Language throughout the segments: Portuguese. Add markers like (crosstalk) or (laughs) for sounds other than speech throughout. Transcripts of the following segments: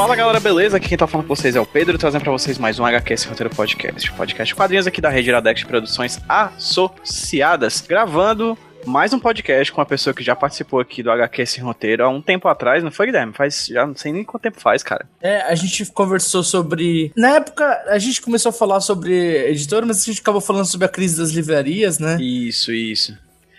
Fala galera, beleza? Aqui quem tá falando com vocês é o Pedro, trazendo pra vocês mais um HQS Roteiro Podcast. Podcast quadrinhos aqui da rede Iradex de Produções Associadas, gravando mais um podcast com uma pessoa que já participou aqui do HQS Roteiro há um tempo atrás, não foi, Guilherme? Faz, já não sei nem quanto tempo faz, cara. É, a gente conversou sobre. Na época, a gente começou a falar sobre editora, mas a gente acabou falando sobre a crise das livrarias, né? Isso, isso.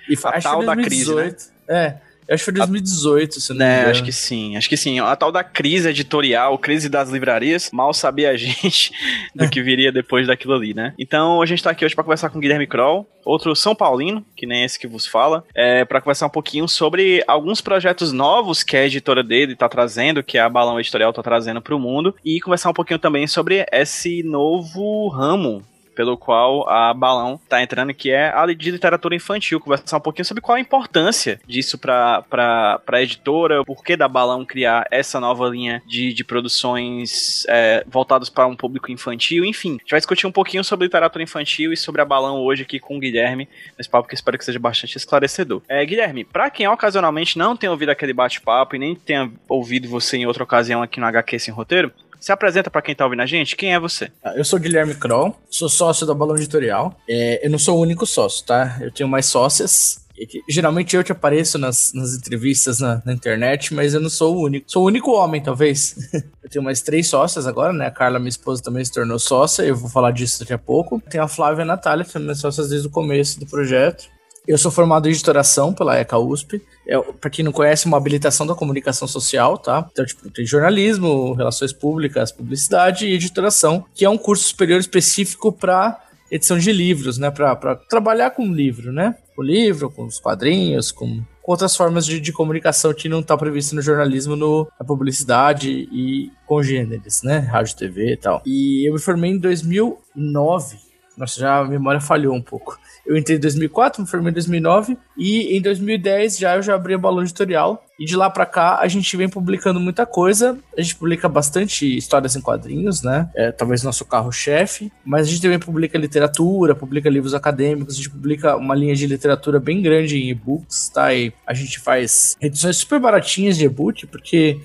E A tal da crise, né? 2018. É, eu acho que foi 2018, se eu não me Né, acho que sim, acho que sim. A tal da crise editorial, crise das livrarias, mal sabia a (laughs) gente do que viria depois daquilo ali, né? Então a gente tá aqui hoje pra conversar com o Guilherme Kroll, outro São Paulino, que nem esse que vos fala, é, para conversar um pouquinho sobre alguns projetos novos que a editora dele tá trazendo, que a Balão Editorial tá trazendo pro mundo, e conversar um pouquinho também sobre esse novo ramo pelo qual a Balão tá entrando, que é a de literatura infantil. Conversar um pouquinho sobre qual a importância disso pra, pra, pra editora, o porquê da Balão criar essa nova linha de, de produções é, voltadas para um público infantil, enfim. A gente vai discutir um pouquinho sobre literatura infantil e sobre a Balão hoje aqui com o Guilherme, nesse papo que espero que seja bastante esclarecedor. É, Guilherme, pra quem ocasionalmente não tem ouvido aquele bate-papo e nem tenha ouvido você em outra ocasião aqui no HQ Sem Roteiro, se apresenta pra quem tá ouvindo a gente, quem é você? Ah, Eu sou Guilherme Kroll, sou sócio da Balão Editorial. É, eu não sou o único sócio, tá? Eu tenho mais sócias. Que- Geralmente eu te apareço nas, nas entrevistas na, na internet, mas eu não sou o único. Sou o único homem, talvez. (laughs) eu tenho mais três sócias agora, né? A Carla, minha esposa, também se tornou sócia. Eu vou falar disso daqui a pouco. Tem a Flávia e a Natália, que são minhas sócias desde o começo do projeto. Eu sou formado em editoração pela ECA USP. É, pra quem não conhece, uma habilitação da comunicação social, tá? Então, tipo, tem jornalismo, relações públicas, publicidade e editoração, que é um curso superior específico para edição de livros, né? Pra trabalhar com livro, né? Com livro, com os quadrinhos, com, com outras formas de, de comunicação que não tá previsto no jornalismo, no, na publicidade e congêneres, né? Rádio, TV e tal. E eu me formei em 2009. Nossa, já a memória falhou um pouco. Eu entrei em 2004, me formei em 2009 e em 2010 já eu já abri a Balão Editorial e de lá pra cá a gente vem publicando muita coisa. A gente publica bastante histórias em quadrinhos, né? É talvez nosso carro-chefe, mas a gente também publica literatura, publica livros acadêmicos, a gente publica uma linha de literatura bem grande em e-books, tá? E a gente faz edições super baratinhas de e-book, porque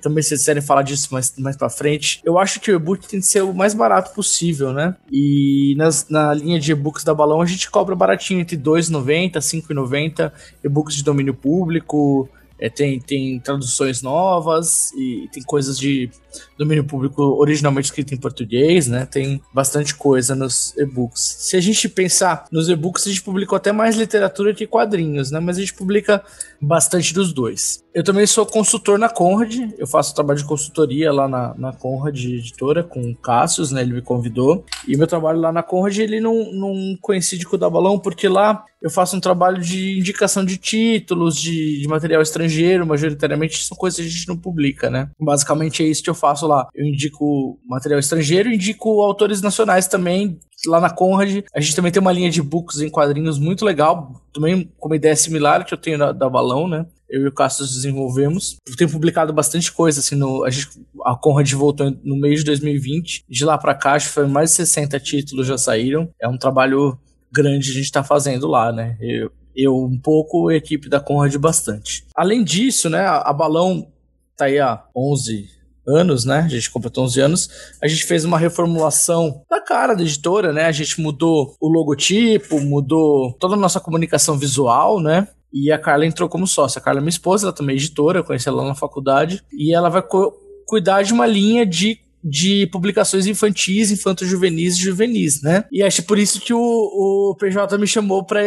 também se vocês quiserem falar disso mais, mais pra frente. Eu acho que o e-book tem que ser o mais barato possível, né? E nas, na linha de e-books da Balão a gente cobra baratinho, entre R$ 2,90 R$ 5,90, e-books de domínio público, é, tem, tem traduções novas e tem coisas de domínio público originalmente escrito em português, né? Tem bastante coisa nos e-books. Se a gente pensar nos e-books, a gente publicou até mais literatura que quadrinhos, né? Mas a gente publica bastante dos dois. Eu também sou consultor na Conrad, eu faço trabalho de consultoria lá na, na Conrad editora com o Cassius, né? Ele me convidou. E meu trabalho lá na Conrad, ele não, não coincide com o da Balão, porque lá eu faço um trabalho de indicação de títulos, de, de material estrangeiro, majoritariamente são coisas que a gente não publica, né? Basicamente é isso que eu faço lá. Eu indico material estrangeiro, indico autores nacionais também. Lá na Conrad, a gente também tem uma linha de books em quadrinhos muito legal, também com uma ideia similar que eu tenho da, da Balão, né? Eu e o Cassius desenvolvemos. Eu tenho publicado bastante coisa, assim, no, a, gente, a Conrad voltou no mês de 2020. De lá pra cá, acho que foi mais de 60 títulos já saíram. É um trabalho grande a gente tá fazendo lá, né? Eu, eu um pouco, a equipe da Conrad bastante. Além disso, né, a Balão tá aí há 11 anos, né? A gente completou 11 anos. A gente fez uma reformulação da cara da editora, né? A gente mudou o logotipo, mudou toda a nossa comunicação visual, né? E a Carla entrou como sócia. A Carla é minha esposa, ela também é editora, eu conheci ela na faculdade. E ela vai cu cuidar de uma linha de de publicações infantis, infanto-juvenis e juvenis, né? E acho por isso que o, o PJ me chamou para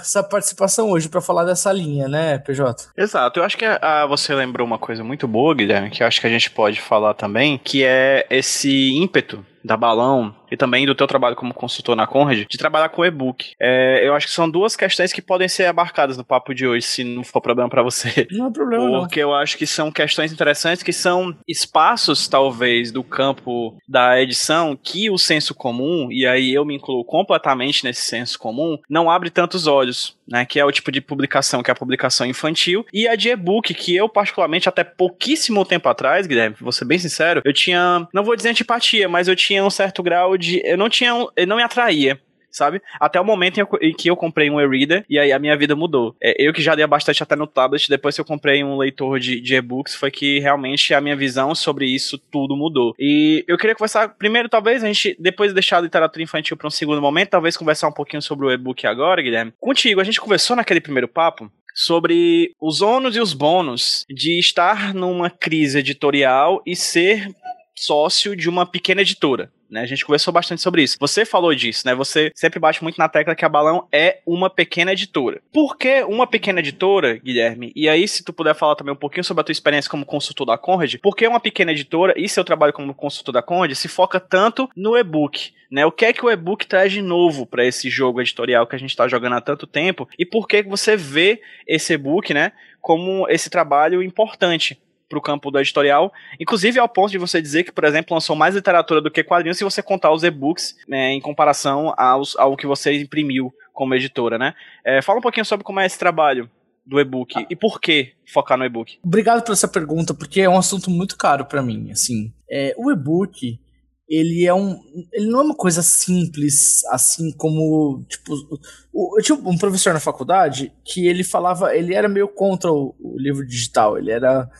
essa participação hoje, para falar dessa linha, né, PJ? Exato, eu acho que ah, você lembrou uma coisa muito boa, Guilherme, que eu acho que a gente pode falar também, que é esse ímpeto da Balão e também do teu trabalho como consultor na Conrad, de trabalhar com e-book. É, eu acho que são duas questões que podem ser abarcadas no papo de hoje, se não for problema para você. Não é problema, não. Porque eu acho que são questões interessantes, que são espaços, talvez, do campo da edição que o senso comum, e aí eu me incluo completamente nesse senso comum, não abre tantos olhos. Né, que é o tipo de publicação que é a publicação infantil, e a de e-book, que eu, particularmente, até pouquíssimo tempo atrás, Guilherme, vou ser bem sincero, eu tinha, não vou dizer antipatia, mas eu tinha um certo grau de. Eu não tinha. Eu não me atraía sabe? Até o momento em que eu comprei um e-reader e aí a minha vida mudou. É, eu que já lia bastante até no tablet, depois que eu comprei um leitor de, de e-books, foi que realmente a minha visão sobre isso tudo mudou. E eu queria conversar, primeiro, talvez, a gente, depois de deixar a literatura infantil para um segundo momento, talvez conversar um pouquinho sobre o e-book agora, Guilherme. Contigo, a gente conversou naquele primeiro papo sobre os ônus e os bônus de estar numa crise editorial e ser sócio de uma pequena editora. Né? A gente conversou bastante sobre isso. Você falou disso, né? Você sempre bate muito na tecla que a Balão é uma pequena editora. Por que uma pequena editora, Guilherme? E aí, se tu puder falar também um pouquinho sobre a tua experiência como consultor da Conrad, por que uma pequena editora e seu trabalho como consultor da Conrad se foca tanto no e-book? Né? O que é que o e-book traz de novo para esse jogo editorial que a gente está jogando há tanto tempo? E por que você vê esse e-book, né, como esse trabalho importante para o campo do editorial, inclusive ao ponto de você dizer que, por exemplo, lançou mais literatura do que quadrinhos se você contar os e-books né, em comparação aos, ao que você imprimiu como editora, né? É, fala um pouquinho sobre como é esse trabalho do e-book ah. e por que focar no e-book. Obrigado por essa pergunta, porque é um assunto muito caro para mim. Assim, é, o e-book ele é um. Ele não é uma coisa simples, assim como. Tipo, o, eu tinha um professor na faculdade que ele falava. Ele era meio contra o, o livro digital. Ele era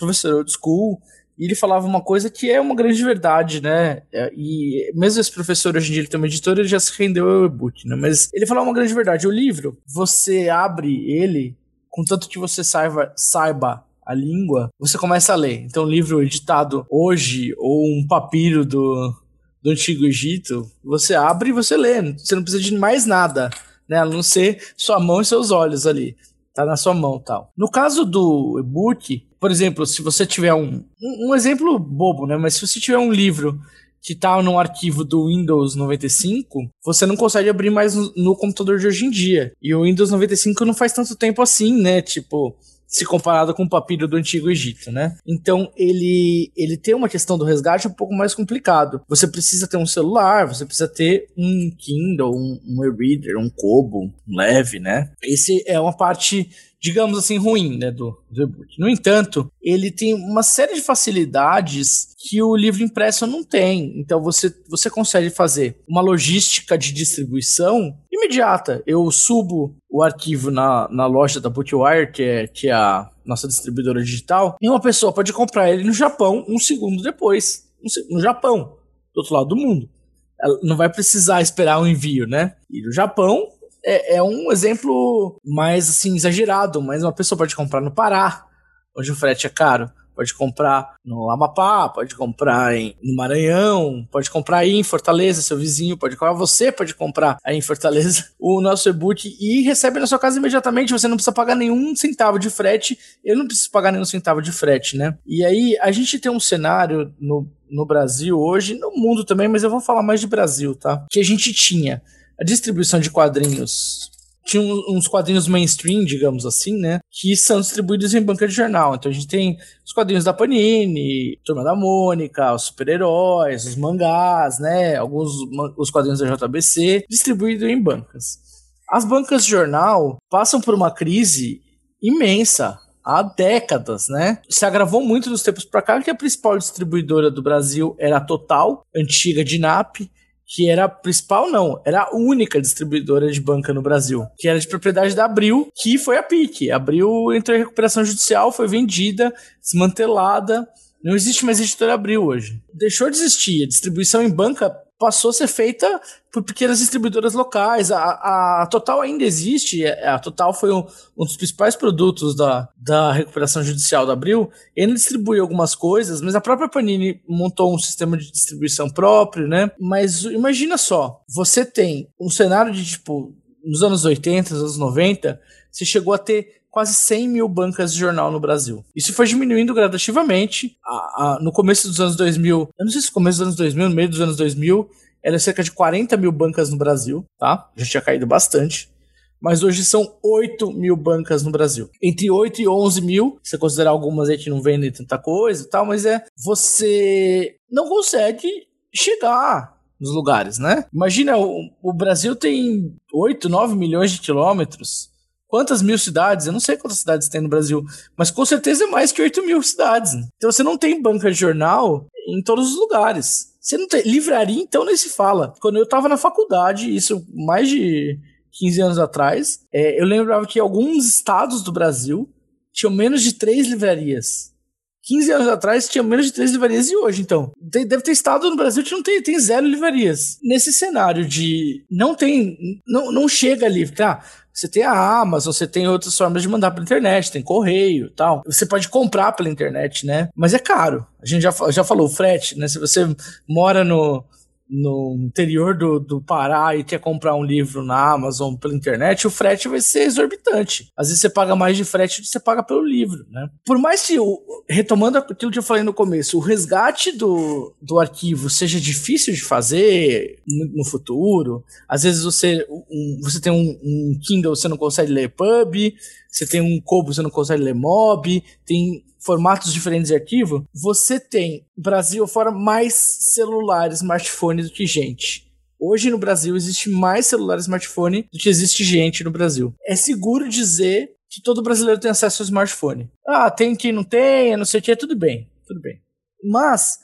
professor old school, e ele falava uma coisa que é uma grande verdade, né? É, e mesmo esse professor hoje em dia ele tem uma editora, ele já se rendeu ao e-book, né? Mas ele falava uma grande verdade. O livro, você abre ele, contanto que você saiba, saiba a língua, você começa a ler. Então, um livro editado hoje, ou um papiro do, do Antigo Egito, você abre e você lê. Você não precisa de mais nada, né? A não ser sua mão e seus olhos ali. Tá na sua mão tal. No caso do e-book, por exemplo, se você tiver um, um, exemplo bobo, né? Mas se você tiver um livro que está no arquivo do Windows 95, você não consegue abrir mais no, no, computador de hoje em dia. E o Windows 95 não faz tanto tempo assim, né? Tipo, se comparado com o papiro do Antigo Egito, né? Então ele ele tem uma questão do resgate um pouco mais complicado. Você precisa ter um celular, você precisa ter um Kindle, um, um e-reader, um Kobo, um leve, né? Esse é uma parte digamos assim, ruim né, do, do e-book. No entanto, ele tem uma série de facilidades que o livro impresso não tem. Então você, você consegue fazer uma logística de distribuição imediata. Eu subo o arquivo na, na loja da Bookwire, que é, que é a nossa distribuidora digital, e uma pessoa pode comprar ele no Japão um segundo depois. No Japão, do outro lado do mundo. Ela não vai precisar esperar o um envio, né? E no Japão, é, é, um exemplo mais assim exagerado, mas uma pessoa pode comprar no Pará, onde o frete é caro. Pode comprar no Amapá, pode comprar em, no Maranhão, pode comprar aí em Fortaleza, seu vizinho pode comprar, você pode comprar aí em Fortaleza (laughs) o nosso e-book e recebe na sua casa imediatamente, você não precisa pagar nenhum centavo de frete, eu não preciso pagar nenhum centavo de frete, né? E aí a gente tem um cenário no, no Brasil hoje, no mundo também, mas eu vou falar mais de Brasil, tá? Que a gente tinha a distribuição de quadrinhos tinha uns quadrinhos mainstream, digamos assim, né? Que são distribuídos em banca de jornal. Então a gente tem os quadrinhos da Panini, Turma da Mônica, os super-heróis, os mangás, né? Alguns os quadrinhos da JBC, distribuídos em bancas. As bancas de jornal passam por uma crise imensa há décadas, né? Se agravou muito dos tempos para cá que a principal distribuidora do Brasil era a Total, antiga Dinap, que era a principal, não, era a única distribuidora de banca no Brasil, que era de propriedade da Abril, que foi a PIC. A Abril entrou em recuperação judicial, foi vendida, desmantelada. Não existe mais editora Abril hoje. Deixou de existir. A distribuição em banca passou a ser feita por pequenas distribuidoras locais. A, a Total ainda existe, é, a Total foi um, um, dos principais produtos da, da recuperação judicial da Abril. Ele distribui algumas coisas, mas a própria Panini montou um sistema de distribuição próprio, né? Mas imagina só, você tem um cenário de tipo, nos anos 80, nos anos 90, você chegou a ter quase 100 mil bancas de jornal no Brasil. Isso foi diminuindo gradativamente. A- a- no começo dos anos 2000, eu não sei se começo dos anos 2000, no meio dos anos 2000, era cerca de 40 mil bancas no Brasil, tá? Já tinha caído bastante. Mas hoje são 8 mil bancas no Brasil. Entre 8 e 11 mil, se você considerar algumas aí que não vendem tanta coisa e tal, mas é. Você não consegue chegar nos lugares, né? Imagina, o, o Brasil tem 8, 9 milhões de quilômetros. Quantas mil cidades? Eu não sei quantas cidades tem no Brasil, mas com certeza é mais que 8 mil cidades. Então você não tem banca de jornal em todos os lugares. Você não tem. Livraria, então, nem se fala. Quando eu tava na faculdade, isso mais de 15 anos atrás, é, eu lembrava que alguns estados do Brasil tinham menos de três livrarias. 15 anos atrás tinha menos de três livrarias e hoje, então. Tem- deve ter estado no Brasil que não tem, tem zero livrarias. Nesse cenário de não tem. Não, não chega livro, tá? Você tem a Amazon, você tem outras formas de mandar pela internet, tem correio tal. Você pode comprar pela internet, né? Mas é caro. A gente já, já falou, frete, né? Se você mora no, no interior do, do Pará e quer comprar um livro na Amazon pela internet, o frete vai ser exorbitante. Às vezes você paga mais de frete do que você paga pelo livro, né? Por mais que, retomando aquilo que eu falei no começo, o resgate do, do arquivo seja difícil de fazer no, no futuro, às vezes você, um, você tem um, um Kindle, você não consegue ler pub, você tem um Kobo, você não consegue ler mob, tem formatos diferentes de arquivo, você tem, Brasil fora, mais celular, smartphone do que gente. Hoje no Brasil existe mais celular e smartphone do que existe gente no Brasil. É seguro dizer que todo brasileiro tem acesso ao smartphone. Ah, tem quem não tem, não sei o que, tudo bem, tudo bem. Mas,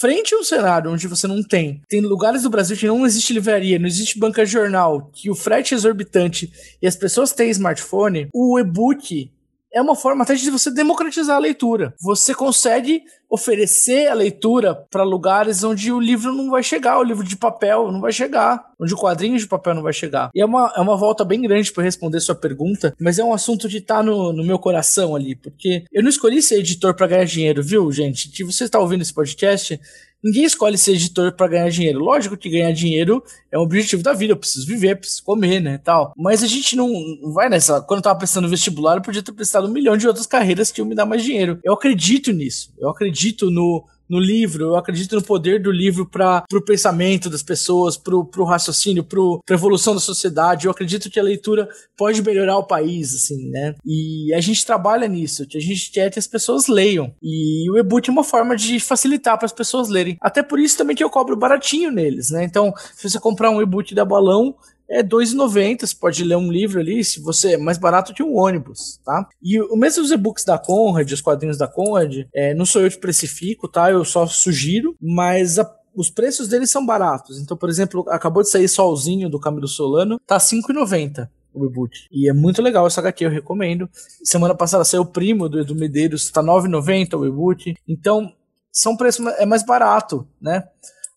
frente a um cenário onde você não tem, tem lugares do Brasil que não existe livraria, não existe banca de jornal, que o frete é exorbitante e as pessoas têm smartphone, o e-book é uma forma até de você democratizar a leitura. Você consegue oferecer a leitura para lugares onde o livro não vai chegar, o livro de papel não vai chegar, onde o quadrinho de papel não vai chegar. E é uma, é uma volta bem grande para responder sua pergunta, mas é um assunto que tá no, no meu coração ali, porque eu não escolhi ser editor para ganhar dinheiro, viu, gente? Se você está ouvindo esse podcast, Ninguém escolhe ser editor para ganhar dinheiro. Lógico que ganhar dinheiro é um objetivo da vida. Eu preciso viver, preciso comer, né, tal. Mas a gente não, vai nessa. Quando eu tava prestando no vestibular, eu podia ter prestado um milhão de outras carreiras que iam me dar mais dinheiro. Eu acredito nisso. Eu acredito no no livro, eu acredito no poder do livro para o pensamento das pessoas, para o raciocínio, para a evolução da sociedade. Eu acredito que a leitura pode melhorar o país, assim, né? E a gente trabalha nisso, a gente quer que as pessoas leiam. E o e-book é uma forma de facilitar para as pessoas lerem. Até por isso também que eu cobro baratinho neles, né? Então, se você comprar um e-book da Balão, é R$ 2,90. Você pode ler um livro ali, se você é mais barato que um ônibus, tá? E o mesmo os e-books da Conrad, os quadrinhos da Conrad, é, não sou eu que precifico, tá? Eu só sugiro, mas a, os preços deles são baratos. Então, por exemplo, acabou de sair Solzinho do Camilo Solano, tá R$ 5,90 o e-book. E é muito legal essa HQ, eu recomendo. Semana passada saiu o primo do Edu Medeiros, tá R$ 9,90 o e-book. Então, são preços é mais barato, né?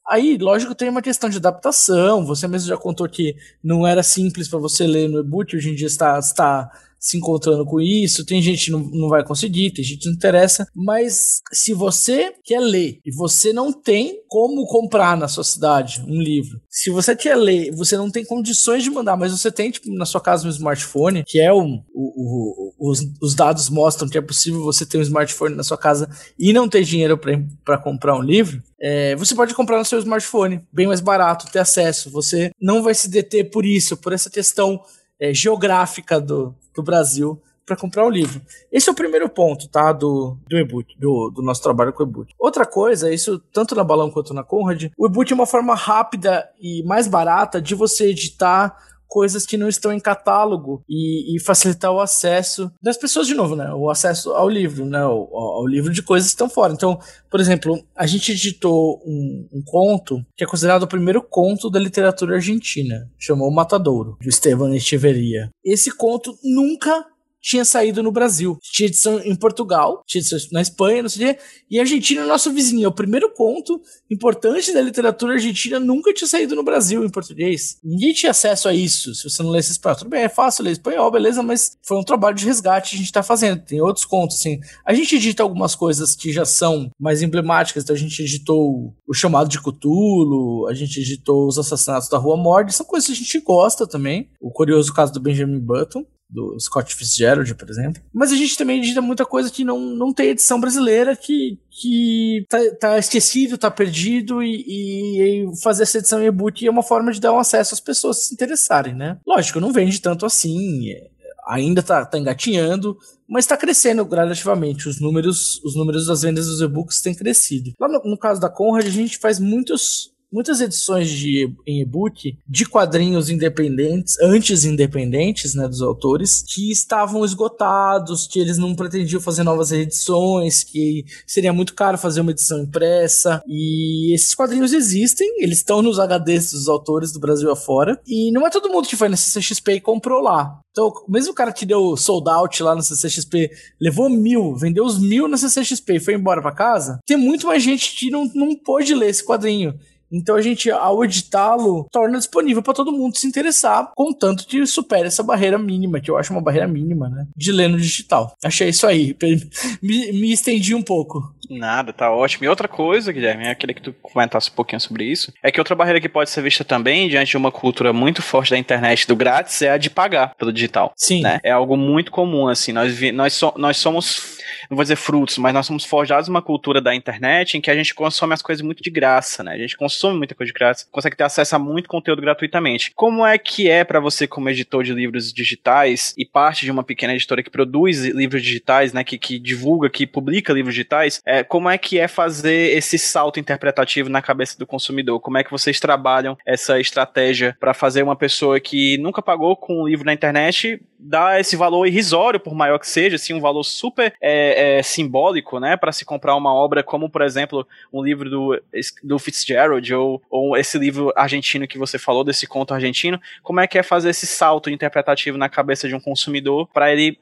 Aí, lógico, tem uma questão de adaptação. Você mesmo já contou que não era simples para você ler no e-book, hoje em dia está, está se encontrando com isso. Tem gente que não, não vai conseguir, tem gente que não interessa. Mas se você quer ler e você não tem como comprar na sua cidade um livro, se você quer ler você não tem condições de mandar, mas você tem, tipo, na sua casa um smartphone, que é um, o, o, os, os dados mostram que é possível você ter um smartphone na sua casa e não ter dinheiro para comprar um livro, é, você pode comprar no seu smartphone, bem mais barato, ter acesso. Você não vai se deter por isso, por essa questão é, geográfica do, do Brasil para comprar o livro. Esse é o primeiro ponto, tá? Do, do e-book, do, do nosso trabalho com o e-book. Outra coisa, isso tanto na Balão quanto na Conrad, o e-book é uma forma rápida e mais barata de você editar coisas que não estão em catálogo e, e, facilitar o acesso das pessoas de novo, né? O acesso ao livro, né? Ao, ao livro de coisas que estão fora. Então, por exemplo, a gente editou um, um, conto que é considerado o primeiro conto da literatura argentina, chamou O Matadouro, de Esteban Echeverria. Esse conto nunca tinha saído no Brasil. Tinha edição em Portugal, tinha edição na Espanha, não sei o quê. E a Argentina é nosso vizinho. É o primeiro conto importante da literatura argentina nunca tinha saído no Brasil em português. Ninguém tinha acesso a isso. Se você não lesse espanhol, tudo bem, é fácil ler espanhol, beleza, mas foi um trabalho de resgate que a gente tá fazendo. Tem outros contos, assim. A gente edita algumas coisas que já são mais emblemáticas. Então a gente editou o Chamado de Cthulhu, a gente editou os Assassinatos da Rua Morde. São coisas que a gente gosta também. O curioso caso do Benjamin Button. Do Scott Fitzgerald, por exemplo. Mas a gente também edita muita coisa que não, não tem edição brasileira, que, que tá, tá esquecido, tá perdido, e, e, fazer essa edição em e-book é uma forma de dar um acesso às pessoas se interessarem, né? Lógico, não vende tanto assim, é, ainda tá, tá engatinhando, mas está crescendo gradativamente. Os números, os números das vendas dos e-books têm crescido. Lá no, no caso da Conrad, a gente faz muitos muitas edições de em e-book de quadrinhos independentes, antes independentes, né, dos autores, que estavam esgotados, que eles não pretendiam fazer novas edições, que seria muito caro fazer uma edição impressa. E esses quadrinhos existem, eles estão nos HDs dos autores do Brasil afora, e não é todo mundo que foi na CCXP e comprou lá. Então, mesmo o cara que deu sold out lá no CCXP, levou mil, vendeu os mil na CCXP e foi embora para casa, tem muito mais gente que não, não pôde ler esse quadrinho. Então a gente, ao editá-lo, torna disponível para todo mundo se interessar, contanto que supere essa barreira mínima, que eu acho uma barreira mínima, né? De ler no digital. Achei isso aí. (laughs) Me, me estendi um pouco. Nada, tá ótimo. E outra coisa, Guilherme, eu queria que tu comentasse um pouquinho sobre isso, é que outra barreira que pode ser vista também, diante de uma cultura muito forte da internet do grátis, é a de pagar pelo digital. Sim. Né? É algo muito comum, assim. Nós, nós, so, nós somos não vou dizer frutos, mas nós somos forjados uma cultura da internet em que a gente consome as coisas muito de graça, né? A gente consome muita coisa de graça, consegue ter acesso a muito conteúdo gratuitamente. Como é que é para você, como editor de livros digitais e parte de uma pequena editora que produz livros digitais, né? Que, que divulga, que publica livros digitais, é, como é que é fazer esse salto interpretativo na cabeça do consumidor? Como é que vocês trabalham essa estratégia para fazer uma pessoa que nunca pagou com um livro na internet dar esse valor irrisório, por maior que seja, assim, um valor super é, é, simbólico, né, para se comprar uma obra como, por exemplo, um livro do, do Fitzgerald ou, ou esse livro argentino que você falou, desse conto argentino, como é que é fazer esse salto interpretativo na cabeça de um consumidor para ele,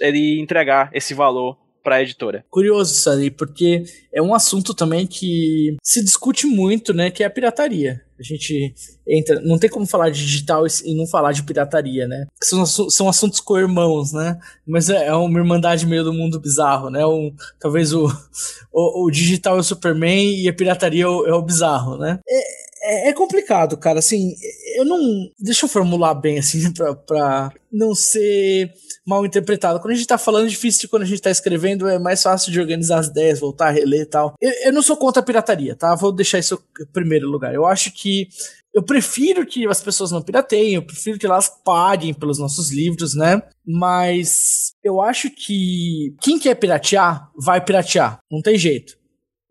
ele entregar esse valor para a editora. Curioso isso aí, porque é um assunto também que se discute muito, né, que é a pirataria. A gente entra, não tem como falar de digital e não falar de pirataria, né? São, são assuntos co-irmãos, né? Mas é, é uma irmandade meio do mundo bizarro, né? Um, talvez o, (laughs) o, o, digital é o Superman e a pirataria é o, é o bizarro, né? É, é, é, complicado, cara. Assim, eu não. Deixa eu formular bem, assim, (laughs) pra, pra não ser mal interpretado. Quando a gente tá falando, é difícil de quando a gente tá escrevendo, é mais fácil de organizar as ideias, voltar a reler e tal. Eu, eu não sou contra a pirataria, tá? Vou deixar isso em primeiro lugar. Eu acho que eu prefiro que as pessoas não pirateiem, eu prefiro que elas paguem pelos nossos livros, né? Mas eu acho que quem quer piratear, vai piratear. Não tem jeito.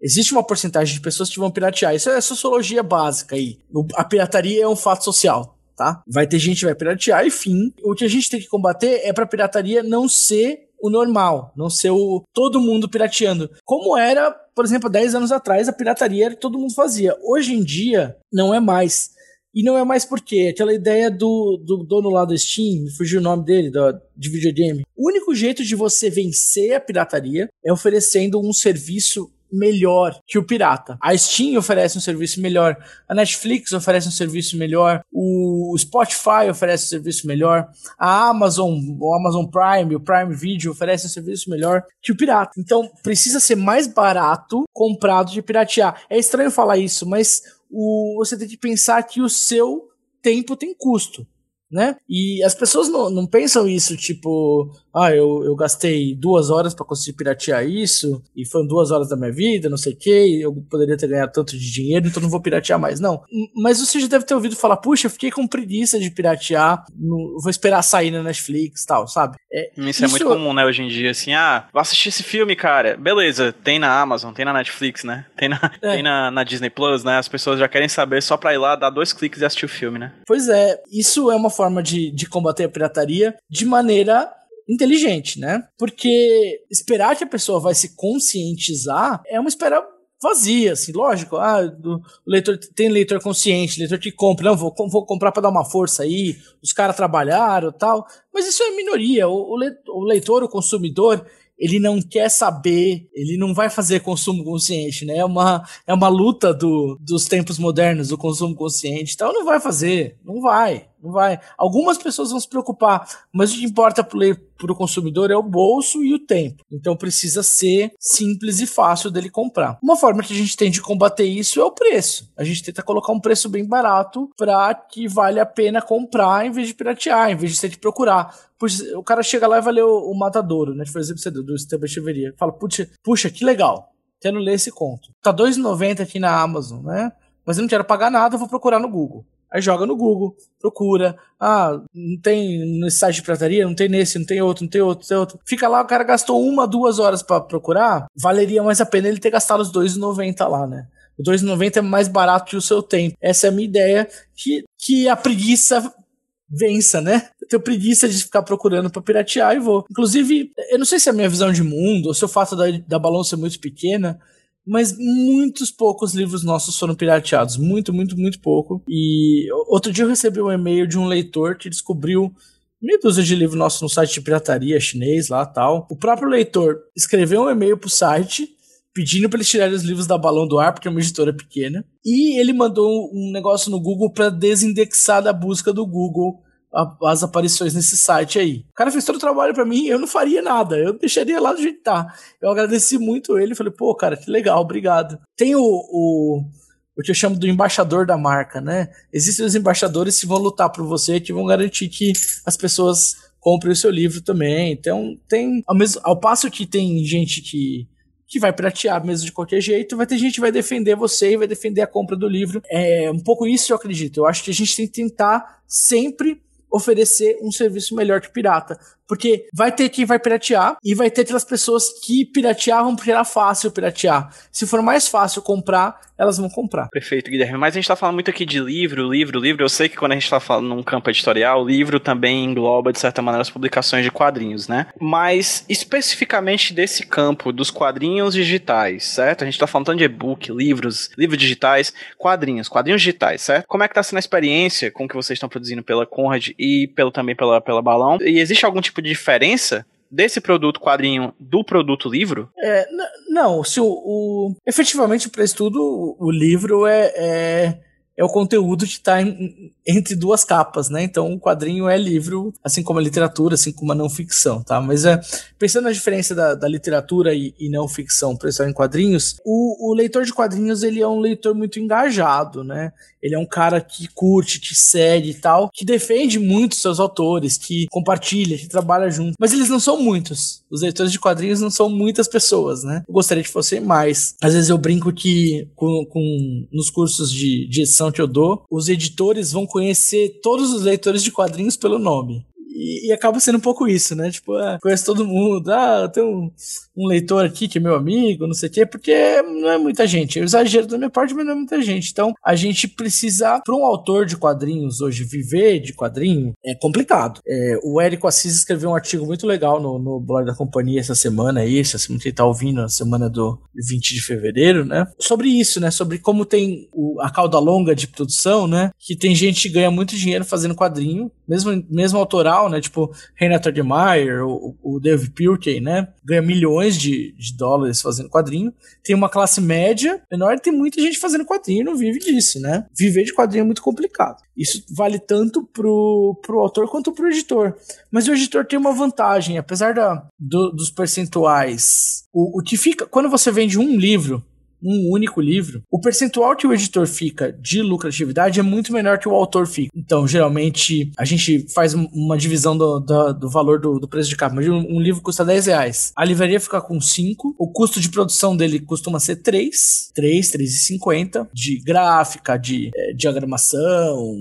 Existe uma porcentagem de pessoas que vão piratear. Isso é sociologia básica aí. A pirataria é um fato social tá? Vai ter gente que vai piratear, enfim. O que a gente tem que combater é pra pirataria não ser o normal, não ser o todo mundo pirateando. Como era, por exemplo, 10 anos atrás, a pirataria era que todo mundo fazia. Hoje em dia, não é mais. E não é mais porque aquela ideia do, do dono lá do Steam, fugiu o nome dele, do, de videogame. O único jeito de você vencer a pirataria é oferecendo um serviço melhor que o pirata. A Steam oferece um serviço melhor, a Netflix oferece um serviço melhor, o Spotify oferece um serviço melhor, a Amazon, o Amazon Prime, o Prime Video oferece um serviço melhor que o pirata. Então, precisa ser mais barato comprado de piratear. É estranho falar isso, mas o, você tem que pensar que o seu tempo tem custo né? E as pessoas não, não pensam isso, tipo, ah, eu, eu gastei duas horas para conseguir piratear isso, e foram duas horas da minha vida, não sei o que, eu poderia ter ganhado tanto de dinheiro, então não vou piratear mais. Não. Mas você já deve ter ouvido falar, puxa, eu fiquei com preguiça de piratear, no, vou esperar sair na Netflix e tal, sabe? É, isso, isso, é muito comum, né, hoje em dia, assim, ah, vou assistir esse filme, cara. Beleza, tem na Amazon, tem na Netflix, né? Tem na, é. tem na, na Disney Plus, né? As pessoas já querem saber só pra ir lá, dar dois cliques e assistir o filme, né? Pois é, isso é uma forma forma de, de combater a pirataria de maneira inteligente, né? Porque esperar que a pessoa vai se conscientizar é uma espera vazia, assim, lógico. Ah, do, o leitor tem leitor consciente, leitor que compra, não, vou, vou comprar para dar uma força aí, os caras trabalharam tal. Mas isso é minoria. O, o leitor, o consumidor, ele não quer saber, ele não vai fazer consumo consciente, né? É uma, é uma luta do, dos tempos modernos, o consumo consciente. Então não vai fazer, não vai. Não vai. Algumas pessoas vão se preocupar, mas o que importa para o consumidor é o bolso e o tempo. Então precisa ser simples e fácil dele comprar. Uma forma que a gente tem de combater isso é o preço. A gente tenta colocar um preço bem barato para que vale a pena comprar em vez de piratear, em vez de ter que procurar. Puxa, o cara chega lá e vai ler o, o Matadouro, né? Por exemplo, do Esteban Cheveria. Fala, puxa, puxa, que legal. Quero ler esse conto. Tá R$2,90 aqui na Amazon, né? Mas eu não quero pagar nada, eu vou procurar no Google. Aí joga no Google, procura. Ah, não tem nesse site de pirataria, não tem nesse, não tem outro, não tem outro, não tem outro. Fica lá, o cara gastou uma, duas horas para procurar. Valeria mais a pena ele ter gastado os 2,90 lá, né? O 2,90 é mais barato que o seu tempo. Essa é a minha ideia, que, que a preguiça vença, né? Eu tenho preguiça de ficar procurando para piratear e vou. Inclusive, eu não sei se é a minha visão de mundo, ou se o fato da, da balança ser muito pequena, mas muitos poucos livros nossos foram pirateados. Muito, muito, muito pouco. E outro dia eu recebi um e-mail de um leitor que descobriu meia dúzia de livros nossos no site de pirataria chinês lá tal. O próprio leitor escreveu um e-mail pro site pedindo para eles tirarem os livros da Balão do Ar, porque é uma editora pequena. E ele mandou um negócio no Google para desindexar da busca do Google as aparições nesse site aí. O cara fez todo o trabalho para mim, eu não faria nada, eu deixaria lá do jeito que tá. Eu agradeci muito ele, falei, pô, cara, que legal, obrigado. Tem o, o, que eu chamo do embaixador da marca, né? Existem os embaixadores que vão lutar por você, que vão garantir que as pessoas comprem o seu livro também. Então, tem, ao, mesmo, ao passo que tem gente que que vai pratear mesmo de qualquer jeito, vai ter gente que vai defender você e vai defender a compra do livro. É um pouco isso eu acredito. Eu acho que a gente tem que tentar sempre oferecer um serviço melhor que pirata. Porque vai ter quem vai piratear e vai ter aquelas pessoas que pirateavam porque era fácil piratear. Se for mais fácil comprar, elas vão comprar. Perfeito, Guilherme. Mas a gente tá falando muito aqui de livro, livro, livro. Eu sei que quando a gente tá falando num campo editorial, livro também engloba, de certa maneira, as publicações de quadrinhos, né? Mas especificamente desse campo dos quadrinhos digitais, certo? A gente tá falando tanto de e-book, livros, livros digitais, quadrinhos, quadrinhos digitais, certo? Como é que tá sendo a experiência com o que vocês estão produzindo pela Conrad e pelo, também pela, pela Balão? E existe algum tipo de diferença desse produto quadrinho do produto livro? É, não, se o, o efetivamente para estudo o livro é, é, é o conteúdo que está entre duas capas, né? Então o quadrinho é livro, assim como a literatura, assim como a não ficção, tá? Mas é, pensando na diferença da, da literatura e, e, não ficção para em quadrinhos, o, o leitor de quadrinhos ele é um leitor muito engajado, né? Ele é um cara que curte, que segue e tal, que defende muito seus autores, que compartilha, que trabalha junto. Mas eles não são muitos. Os leitores de quadrinhos não são muitas pessoas, né? Eu gostaria que fossem mais. Às vezes eu brinco que com, com nos cursos de, de edição que eu dou, os editores vão conhecer todos os leitores de quadrinhos pelo nome. E, acaba sendo um pouco isso, né? Tipo, ah, conhece todo mundo. Ah, tenho um, um, leitor aqui que é meu amigo, não sei o quê, porque não é muita gente. Eu exagero da minha parte, mas não é muita gente. Então, a gente precisa, para um autor de quadrinhos hoje, viver de quadrinho é complicado. É, o Érico Assis escreveu um artigo muito legal no, no blog da companhia essa semana aí, essa semana que ele tá ouvindo, na semana do 20 de fevereiro, né? Sobre isso, né? Sobre como tem o, a cauda longa de produção, né? Que tem gente que ganha muito dinheiro fazendo quadrinho, mesmo, mesmo autoral, né? Tipo, Renato Admeyer, o, o Dave Pilkey, né? Ganha milhões de, de dólares fazendo quadrinho. Tem uma classe média menor e tem muita gente fazendo quadrinho e não vive disso, né? Viver de quadrinho é muito complicado. Isso vale tanto pro, pro autor quanto pro editor. Mas o editor tem uma vantagem, apesar da, do, dos percentuais. O, o que fica. Quando você vende um livro, um único livro, o percentual que o editor fica de lucratividade é muito menor que o autor fica. Então, geralmente, a gente faz uma divisão do, do, do valor do, do, preço de capa. Mas um, livro custa 10 reais. A livraria fica com 5. O custo de produção dele costuma ser 3. 3, 3,50. De gráfica, de é, diagramação,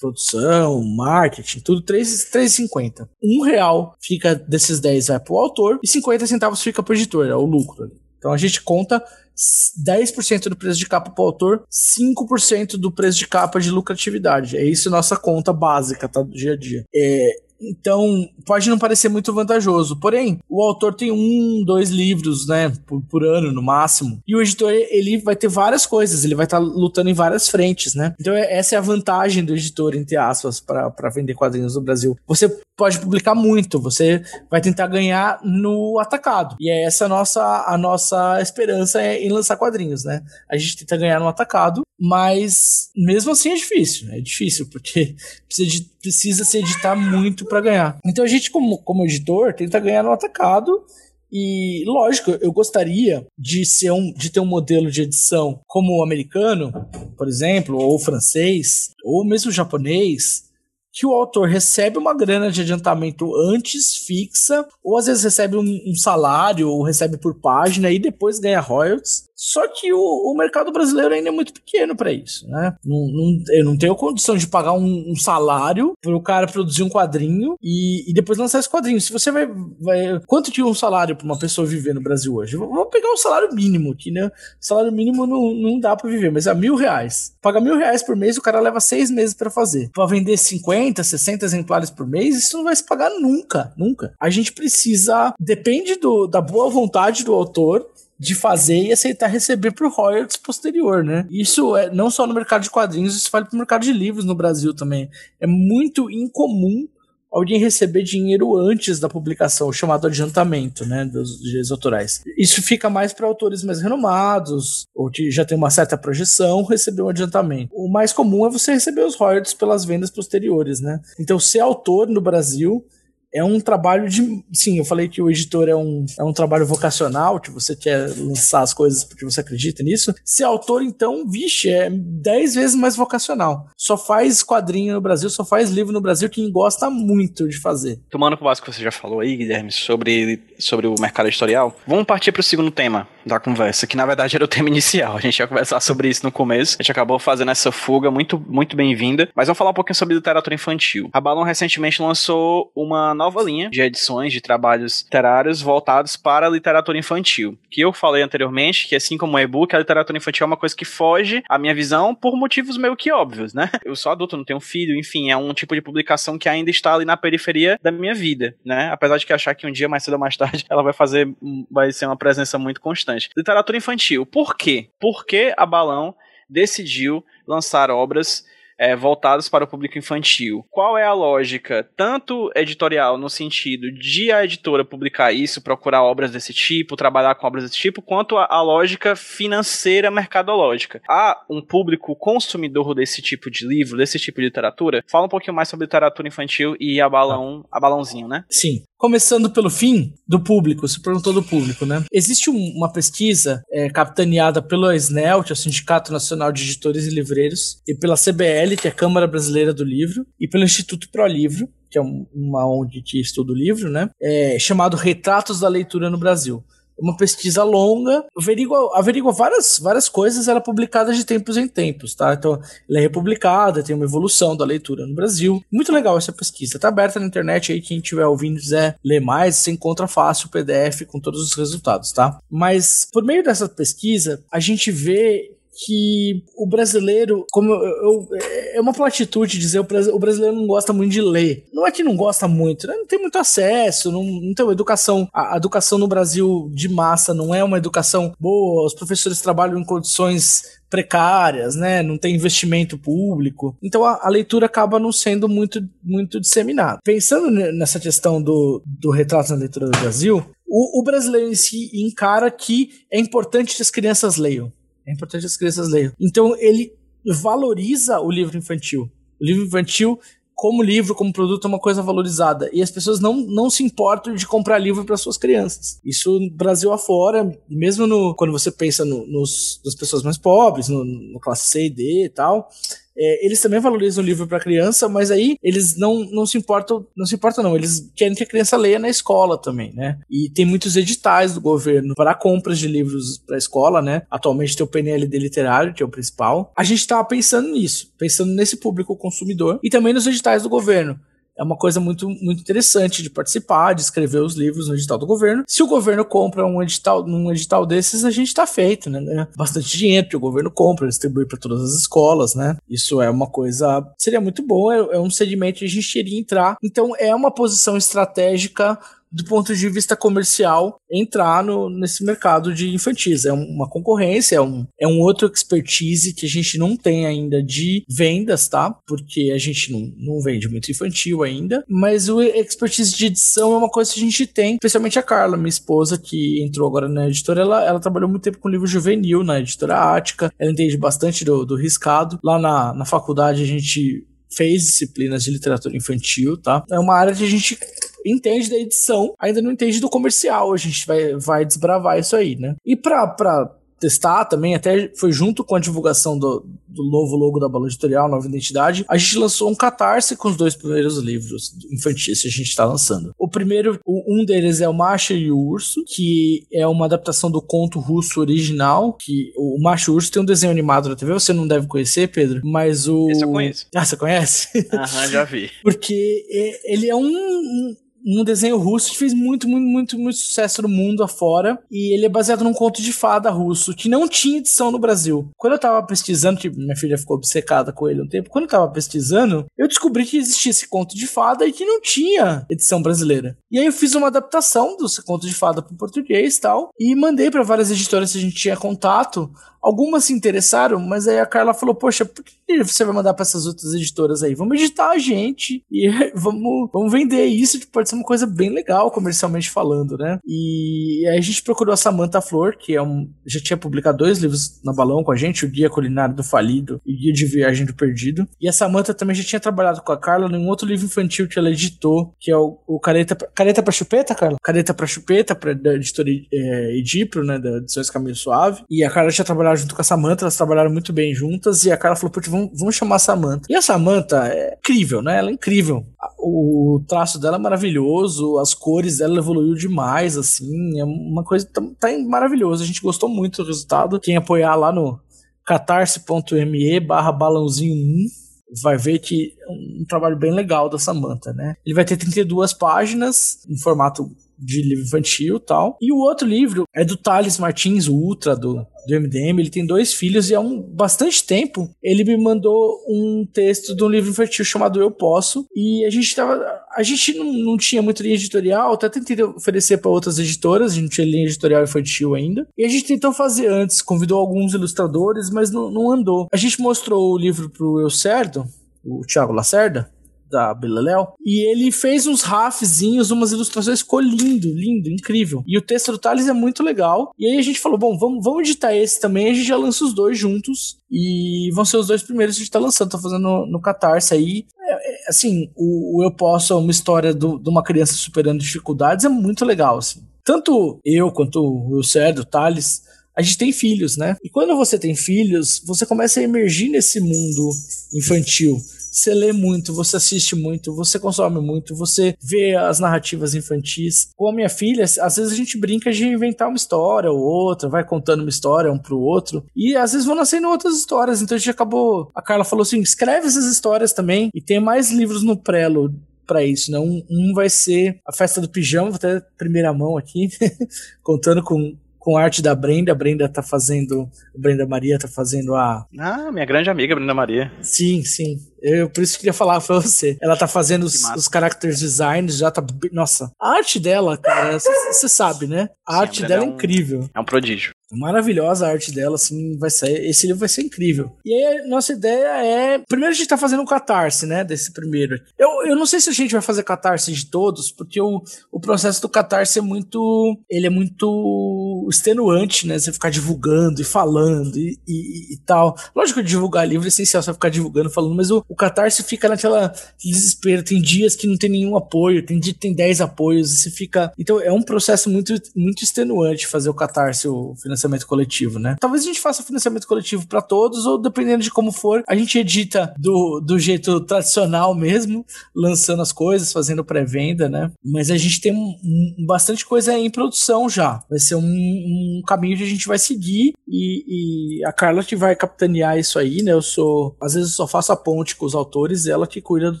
produção, marketing, tudo 3,50. Um real fica desses 10 vai pro autor e 50 centavos fica pro editor, é o lucro. Então a gente conta 10% do preço de capa para o autor, 5% do preço de capa de lucratividade. É isso nossa conta básica, tá? Do dia a dia. É, então, pode não parecer muito vantajoso. Porém, o autor tem um, dois livros, né, por, por ano no máximo. E o editor, ele vai ter várias coisas, ele vai estar tá lutando em várias frentes, né? Então, é, essa é a vantagem do editor, entre aspas, para vender quadrinhos no Brasil. Você pode publicar muito, você vai tentar ganhar no atacado. E é essa a nossa, a nossa esperança é em lançar quadrinhos, né? A gente tenta ganhar no atacado, mas mesmo assim é difícil, né? É difícil, porque (laughs) precisa, de, precisa se editar muito para ganhar. Então a gente, como, como editor, tenta ganhar no atacado. E lógico, eu gostaria de ser um, de ter um modelo de edição como o americano, por exemplo, ou francês, ou mesmo japonês, que o autor recebe uma grana de adiantamento antes fixa, ou às vezes recebe um, um salário, ou recebe por página e depois ganha royalties. Só que o, o mercado brasileiro ainda é muito pequeno para isso, né? Não, não, eu não tenho condição de pagar um, um salário para o cara produzir um quadrinho e, e, depois lançar esse quadrinho. Se você vai. vai quanto que um salário para uma pessoa viver no Brasil hoje? Vamos pegar um salário mínimo aqui, né? Salário mínimo não, não dá para viver, mas é mil reais. Paga mil reais por mês, o cara leva seis meses para fazer. Para vender 50, 60 exemplares por mês, isso não vai se pagar nunca, nunca. A gente precisa. Depende do, da boa vontade do autor de fazer e aceitar receber por royalties posterior, né? Isso é não só no mercado de quadrinhos, isso vale para o mercado de livros no Brasil também. É muito incomum alguém receber dinheiro antes da publicação, o chamado adiantamento, né, dos direitos autorais. Isso fica mais para autores mais renomados, ou que já tem uma certa projeção, receber um adiantamento. O mais comum é você receber os royalties pelas vendas posteriores, né? Então, ser autor no Brasil é um trabalho de. Sim, eu falei que o editor é um, é um trabalho vocacional, que você quer lançar as coisas porque você acredita nisso. Ser autor, então, vixe, é dez vezes mais vocacional. Só faz quadrinho no Brasil, só faz livro no Brasil quem gosta muito de fazer. Tomando com o básico que você já falou aí, Guilherme, sobre, sobre o mercado editorial, vamos partir para o segundo tema da conversa, que na verdade era o tema inicial. A gente ia conversar sobre isso no começo. A gente acabou fazendo essa fuga muito, muito bem-vinda. Mas vamos falar um pouquinho sobre literatura infantil. A Balon recentemente lançou uma nova linha de edições de trabalhos literários voltados para a literatura infantil. Que eu falei anteriormente, que assim como o e-book, a literatura infantil é uma coisa que foge à minha visão por motivos meio que óbvios, né? Eu sou adulto, não tenho filho, enfim, é um tipo de publicação que ainda está ali na periferia da minha vida, né? Apesar de que achar que um dia mais cedo ou mais tarde ela vai fazer, vai ser uma presença muito constante. Literatura infantil. Por quê? Por que a Balão decidiu lançar obras é, voltados para o público infantil. Qual é a lógica, tanto editorial, no sentido de a editora publicar isso, procurar obras desse tipo, trabalhar com obras desse tipo, quanto a, a lógica financeira mercadológica? Há um público consumidor desse tipo de livro, desse tipo de literatura? Fala um pouquinho mais sobre literatura infantil e a balão, a balãozinho, né? Sim. Começando pelo fim do público, se perguntou do público, né? Existe um, uma pesquisa é, capitaneada pelo SNEL, que é o Sindicato Nacional de Editores e Livreiros, e pela CBL, que é a Câmara Brasileira do Livro, e pelo Instituto Pro Livro, que é um, uma ONG que estuda o livro, né? É, chamado Retratos da Leitura no Brasil uma pesquisa longa, averigua, averigua várias, várias coisas, ela é publicada de tempos em tempos, tá? Então, ela é republicada, tem uma evolução da leitura no Brasil. Muito legal essa pesquisa, tá aberta na internet aí, quem estiver ouvindo quiser ler mais, você encontra fácil o PDF com todos os resultados, tá? Mas, por meio dessa pesquisa, a gente vê que o brasileiro, como eu, eu, é uma platitude dizer o brasileiro não gosta muito de ler. Não é que não gosta muito, né? não tem muito acesso, não, não tem educação. A, a, educação no Brasil de massa não é uma educação boa, os professores trabalham em condições precárias, né? Não tem investimento público. Então a, a leitura acaba não sendo muito, muito disseminada. Pensando nessa questão do, do retrato na leitura do Brasil, o, o brasileiro em si encara que é importante que as crianças leiam. É importante as crianças leiam. Então ele valoriza o livro infantil. O livro infantil, como livro, como produto, é uma coisa valorizada. E as pessoas não, não se importam de comprar livro para suas crianças. Isso no Brasil afora, mesmo no, quando você pensa no, nos, nas pessoas mais pobres, no, no classe C e D e tal, é, eles também valorizam o livro para criança, mas aí eles não, não se importam, não se importam não, eles querem que a criança leia na escola também, né? E tem muitos editais do governo para compras de livros para escola, né? Atualmente tem o PNLD literário, que é o principal. A gente estava pensando nisso, pensando nesse público consumidor e também nos editais do governo é uma coisa muito, muito interessante de participar, de escrever os livros no edital do governo. Se o governo compra um edital, num edital desses, a gente está feito, né? Ganha bastante dinheiro que o governo compra, distribui para todas as escolas, né? Isso é uma coisa. Seria muito bom, é, é um segmento que a gente iria entrar. Então, é uma posição estratégica do ponto de vista comercial, entrar no, nesse mercado de infantis. É uma concorrência, é um, é um outro expertise que a gente não tem ainda de vendas, tá? Porque a gente não, não vende muito infantil ainda, mas o expertise de edição é uma coisa que a gente tem, especialmente a Carla, minha esposa, que entrou agora na editora, ela, ela trabalhou muito tempo com livro juvenil na editora Ática, ela entende bastante do, do riscado. Lá na, na faculdade a gente fez disciplinas de literatura infantil, tá? É uma área que a gente entende da edição, ainda não entende do comercial. A gente vai, vai desbravar isso aí, né? E pra, pra testar também, até foi junto com a divulgação do, do novo logo da Balão Editorial, Nova Identidade, a gente lançou um catarse com os dois primeiros livros infantis que a gente está lançando. O primeiro, um deles é o Macho e o Urso, que é uma adaptação do conto russo original, que o Macho e o Urso tem um desenho animado na TV, você não deve conhecer, Pedro, mas o... Esse eu conheço. Ah, você conhece? Aham, já vi. (laughs) Porque ele é um, um desenho russo que fez muito, muito, muito, muito sucesso no mundo afora. E ele é baseado num conto de fada russo, que não tinha edição no Brasil. Quando eu tava pesquisando, que minha filha ficou obcecada com ele um tempo, quando eu tava pesquisando, eu descobri que existia esse conto de fada e que não tinha edição brasileira. E aí eu fiz uma adaptação desse conto de fada para português e tal, e mandei para várias editoras que a gente tinha contato. Algumas se interessaram, mas aí a Carla falou: Poxa, por que você vai mandar para essas outras editoras aí? Vamos editar a gente e (laughs) vamos, vamos vender isso, que pode ser uma coisa bem legal comercialmente falando, né? E aí a gente procurou a Samantha Flor, que é um. Já tinha publicado dois livros na balão com a gente: O Guia Culinário do Falido e o Guia de Viagem do Perdido. E a Samantha também já tinha trabalhado com a Carla em um outro livro infantil que ela editou, que é o, o Careta, Careta pra Chupeta, Carla? Careta pra Chupeta, pra, da editora é, Edipro, né? Da Edições Caminho Suave. E a Carla tinha trabalhado junto com a Samantha, elas trabalharam muito bem juntas. E a Carla falou: Putz, vamos, vamos chamar a Samantha. E a Samantha é incrível, né? Ela é incrível. O traço dela é maravilhoso, as cores dela evoluiu demais, assim. É uma coisa. Tá, tá maravilhoso. A gente gostou muito do resultado. Quem apoiar lá no catarse.me barra balãozinho 1 vai ver que é um trabalho bem legal da Samantha, né? Ele vai ter 32 páginas em formato de livro infantil tal. E o outro livro é do Thales Martins, o Ultra do, do MDM. Ele tem dois filhos e há um bastante tempo ele me mandou um texto de um livro infantil chamado Eu Posso. E a gente tava. A gente não, não tinha muita linha editorial, até tentei oferecer para outras editoras, a gente não tinha linha editorial infantil ainda. E a gente tentou fazer antes, convidou alguns ilustradores, mas não, não andou. A gente mostrou o livro pro Eu Cerdo, o Thiago Lacerda, da Beleléu, e ele fez uns rafzinhos, umas ilustrações, ficou lindo, lindo, incrível. E o texto do Thales é muito legal. E aí a gente falou, bom, vamos, vamos editar esse também, a gente já lança os dois juntos, e vão ser os dois primeiros que a gente tá lançando, tá fazendo no, no Catarse aí. É, é, assim, o, o Eu Posso é uma história do, de uma criança superando dificuldades, é muito legal, assim. Tanto eu quanto o Cédro, o Thales, a gente tem filhos, né? E quando você tem filhos, você começa a emergir nesse mundo infantil. Você lê muito, você assiste muito, você consome muito, você vê as narrativas infantis. Com a minha filha, às vezes a gente brinca de inventar uma história ou outra, vai contando uma história um pro outro, e às vezes vão nascendo outras histórias. Então a gente acabou. A Carla falou assim: escreve essas histórias também, e tem mais livros no prelo para isso, né? Um, um, vai ser a festa do pijama, vou até primeira mão aqui, (laughs) contando com, com a arte da Brenda. A Brenda tá fazendo. A Brenda Maria tá fazendo a. Ah, minha grande amiga, Brenda Maria. Sim, sim. Eu por isso queria falar pra você. Ela tá fazendo os, os character designs, já tá. Nossa, a arte dela, cara, você sabe, né? A Sim, arte dela é, é um- incrível. É um prodígio. Maravilhosa a arte dela, assim, vai sair. Esse livro vai ser incrível. E aí, nossa ideia é. Primeiro a gente tá fazendo um catarse, né? Desse primeiro. Eu, eu não sei se a gente vai fazer catarse de todos, porque o, o processo do catarse é muito. Ele é muito extenuante, né? Você ficar divulgando e falando e, e- e tal. Lógico que divulgar livro é essencial, você ficar divulgando, falando, mas o, o catarse fica naquela desespero. Tem dias que não tem nenhum apoio, tem dia que tem 10 apoios, você fica. Então é um processo muito, muito extenuante fazer o catarse, o financiamento coletivo, né? Talvez a gente faça financiamento coletivo para todos, ou dependendo de como for, a gente edita do, do jeito tradicional mesmo, lançando as coisas, fazendo pré-venda, né? Mas a gente tem um- um- bastante coisa em produção já. Vai ser um, um caminho que a gente vai seguir e, e a Carla que vai capitanear isso aí, né? Eu sou. Às vezes eu só faço a ponte com os autores, ela que cuida do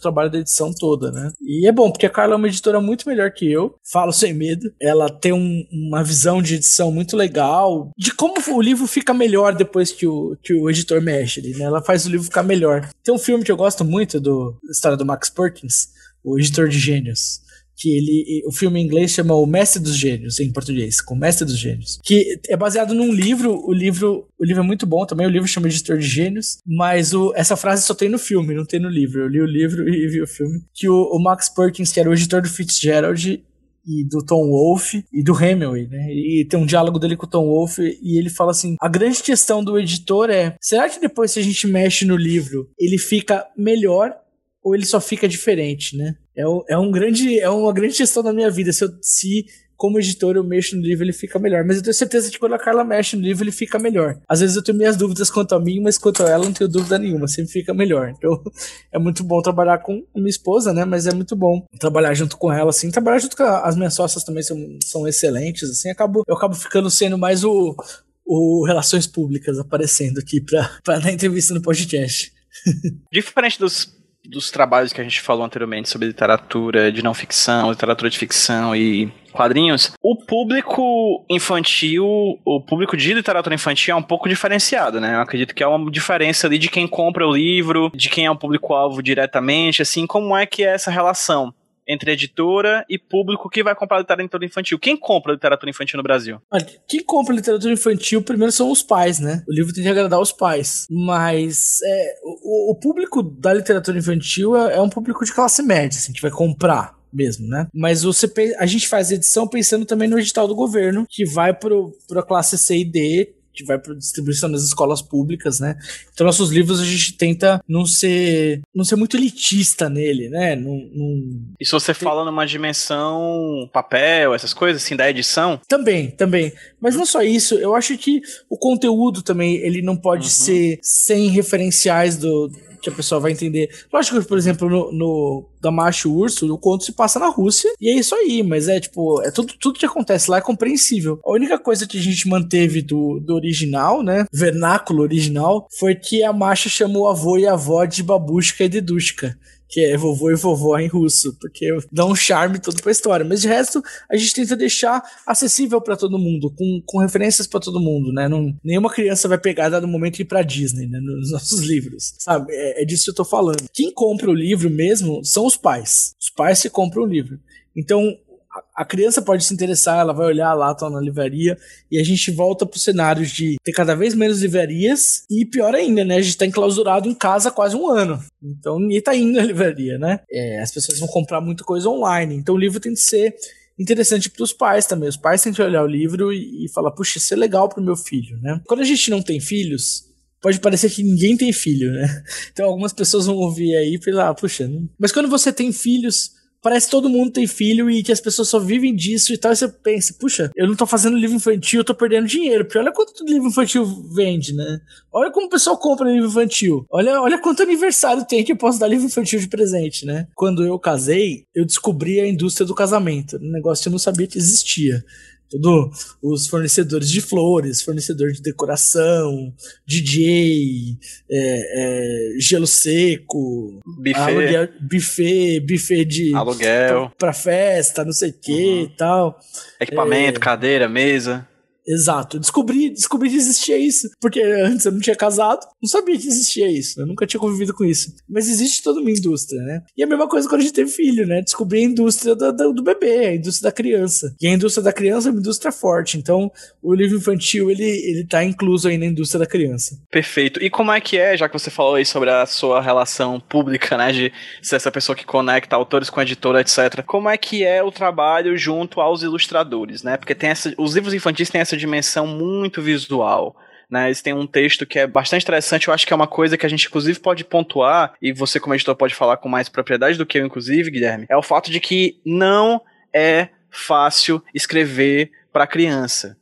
trabalho da edição toda, né? E é bom, porque a Carla é uma editora muito melhor que eu, falo sem medo. Ela tem um- uma visão de edição muito legal, de como o livro fica melhor depois que o, que o editor mexe ali, né? Ela faz o livro ficar melhor. Tem um filme que eu gosto muito do história do Max Perkins, o editor de gênios. que ele o filme em inglês chama O Mestre dos Gênios em português, com Mestre dos Gênios, que é baseado num livro, o livro, o livro é muito bom também, o livro chama Editor de Gênios, mas o, essa frase só tem no filme, não tem no livro. Eu li o livro e vi o filme, que o, o Max Perkins, que era o editor do Fitzgerald, e do Tom Wolfe e do Hemingway, né? E tem um diálogo dele com o Tom Wolfe e ele fala assim: a grande questão do editor é: será que depois que a gente mexe no livro, ele fica melhor ou ele só fica diferente, né? É, é um grande, é uma grande questão da minha vida. Se, eu, se como editor eu mexo no livro, ele fica melhor. Mas eu tenho certeza que quando a Carla mexe no livro, ele fica melhor. Às vezes eu tenho minhas dúvidas quanto a mim, mas quanto a ela, não tenho dúvida nenhuma. Sempre fica melhor. Então (laughs) é muito bom trabalhar com minha esposa, né? Mas é muito bom trabalhar junto com ela, assim. Trabalhar junto com a- as minhas sócias também são, são excelentes, assim. Acabo, eu acabo ficando sendo mais o, o Relações Públicas aparecendo aqui pra, pra dar entrevista no podcast. (laughs) Diferente dos, dos trabalhos que a gente falou anteriormente sobre literatura de não ficção, literatura de ficção e quadrinhos, o público infantil, o público de literatura infantil é um pouco diferenciado, né? Eu acredito que é uma diferença ali de quem compra o livro, de quem é o público-alvo diretamente, assim, como é que é essa relação entre editora e público que vai comprar literatura infantil. Quem compra literatura infantil no Brasil? Quem compra literatura infantil primeiro são os pais, né? O livro tem que agradar os pais. Mas é, o, o público da literatura infantil é, é um público de classe média, assim, que vai comprar mesmo, né? Mas a gente faz edição pensando também no edital do governo, que vai para a classe C e D, que vai para distribuição nas escolas públicas, né? Então nossos livros a gente tenta não ser não ser muito elitista nele, né? Não, não- E se você fala numa dimensão papel, essas coisas, assim, da edição, Também, também. Mas não só isso, eu acho que o conteúdo também, ele não pode Uhum. ser sem referenciais do que a pessoa vai entender. Lógico que, por exemplo, no, no da Macho Urso, o conto se passa na Rússia, e é isso aí, mas é tipo, é tudo, tudo que acontece lá é compreensível. A única coisa que a gente manteve do, do original, né, vernáculo original, foi que a Masha chamou o avô e a avó de babushka e dedushka que é vovô e vovó em russo, porque dá um charme todo pra história. Mas de resto, a gente tenta deixar acessível pra todo mundo, com, com referências pra todo mundo, né? Não, nenhuma criança vai pegar dado momento e ir pra Disney, né? Nos nossos livros, sabe? É, é disso que eu tô falando. Quem compra o livro mesmo são os pais. Os pais que compram o livro. Então, a- criança pode se interessar, ela vai olhar lá, tá na livraria, e a gente volta pro cenário de ter cada vez menos livrarias, e pior ainda, né? A gente tá enclausurado em casa há quase um ano. Então ninguém tá indo na (laughs) livraria, né? É, as pessoas vão comprar muita coisa online. Então o livro tem que ser interessante para os pais também. Os pais têm que olhar o livro e, e falar, puxa, isso é legal pro meu filho, né? Quando a gente não tem filhos, pode parecer que ninguém tem filho, né? (laughs) Então algumas pessoas vão ouvir aí e falar, ah, puxa, não... mas quando você tem filhos, parece que todo mundo tem filho e que as pessoas só vivem disso e tal. E você pensa, puxa, eu não tô fazendo livro infantil, eu tô perdendo dinheiro. Porque olha quanto livro infantil vende, né? Olha como o pessoal compra livro infantil. Olha, olha quanto aniversário tem que eu posso dar livro infantil de presente, né? Quando eu casei, eu descobri a indústria do casamento. Um negócio que eu não sabia que existia. Tudo, os fornecedores de flores, fornecedor de decoração, DJ, é, é, gelo seco, buffet, aluguel, buffet, buffet de aluguel, pra festa, não sei o que Uhum. e tal. equipamento, É. cadeira, mesa. Exato. Descobri, descobri que existia isso. Porque antes eu não tinha casado, não sabia que existia isso. Eu nunca tinha convivido com isso. Mas existe toda uma indústria, né? E a mesma coisa quando a gente teve filho, né? Descobri a indústria do, do, do bebê, a indústria da criança. E a indústria da criança é uma indústria forte. Então, o livro infantil, ele, ele tá incluso aí na indústria da criança. Perfeito. E como é que é, já que você falou aí sobre a sua relação pública, né, de ser essa pessoa que conecta autores com editora, etc. Como é que é o trabalho junto aos ilustradores, né? Porque tem essa, os livros infantis têm essa dimensão muito visual. Né, eles têm um texto que é bastante interessante, eu acho que é uma coisa que a gente inclusive pode pontuar, e você como editor pode falar com mais propriedade do que eu inclusive, Guilherme, é o fato de que não é fácil escrever para criança.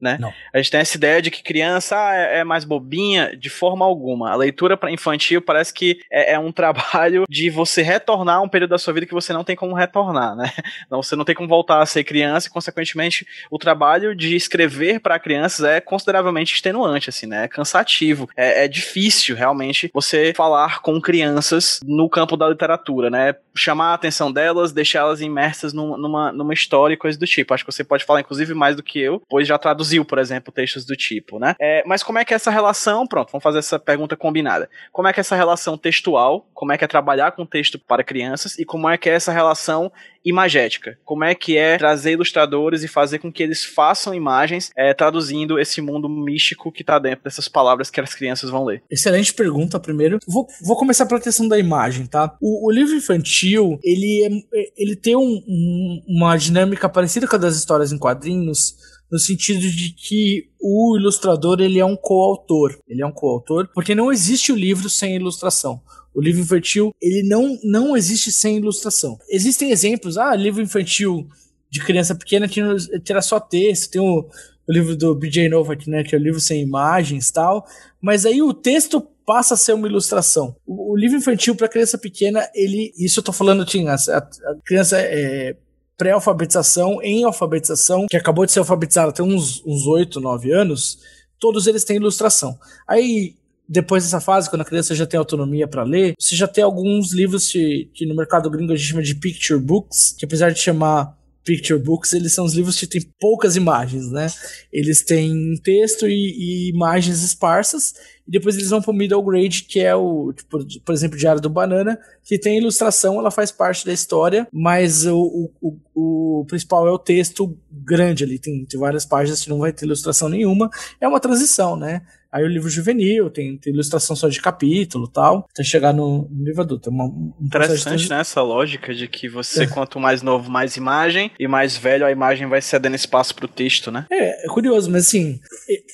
Né? Não. A gente tem essa ideia de que criança ah, é, é mais bobinha, de forma alguma. A leitura para infantil parece que é, é um (laughs) trabalho de você retornar a um período da sua vida que você não tem como retornar, né? (laughs) Não, você não tem como voltar a ser criança e, consequentemente, o trabalho de escrever para crianças é consideravelmente extenuante, assim, né? É cansativo. É, é difícil, realmente, você falar com crianças no campo da literatura, né? Chamar a atenção delas, deixá-las imersas num- numa, numa história e coisa do tipo. Acho que você pode falar, inclusive, mais do que eu, pois já traduziu traduziu, por exemplo, textos do tipo, né? É, mas como é que é essa relação, pronto, vamos fazer essa pergunta combinada. Como é que é essa relação textual, como é que é trabalhar com texto para crianças e como é que é essa relação imagética? Como é que é trazer ilustradores e fazer com que eles façam imagens é, traduzindo esse mundo místico que tá dentro dessas palavras que as crianças vão ler? Excelente pergunta, primeiro. Vou, vou começar pela questão da imagem, tá? O, o livro infantil, ele, é, ele tem um- um- uma dinâmica parecida com a das histórias em quadrinhos, no sentido de que o ilustrador, ele é um coautor. Ele é um coautor, porque não existe o livro sem ilustração. O livro infantil, ele não, não existe sem ilustração. Existem exemplos, ah, livro infantil de criança pequena tira, tira só texto, tem o, o livro do BJ Novak, né, que é o livro sem imagens tal, mas aí o texto passa a ser uma ilustração. O, o livro infantil para criança pequena, ele, isso eu tô falando, tinha a, a criança é pré-alfabetização, em alfabetização, que acabou de ser alfabetizada tem uns, uns 8, 9 anos, todos eles têm ilustração. Aí, depois dessa fase, quando a criança já tem autonomia para ler, você já tem alguns livros que, que no mercado gringo a gente chama de picture books, que apesar de chamar picture books, eles são os livros que têm poucas imagens, né? Eles têm texto e, e imagens esparsas, e depois eles vão pro middle grade, que é o, tipo, por exemplo, Diário do Banana, que tem ilustração, ela faz parte da história, mas o, o, o, o principal é o texto grande ali, tem, tem várias páginas que não vai ter ilustração nenhuma, é uma transição, né? Aí o livro juvenil tem, tem ilustração só de capítulo e tal, até chegar no, no livro adulto. É uma, um de Interessante, né? Essa lógica de que você, quanto mais novo, mais imagem, e mais velho, a imagem vai cedendo espaço pro texto, né? É, é curioso, mas assim,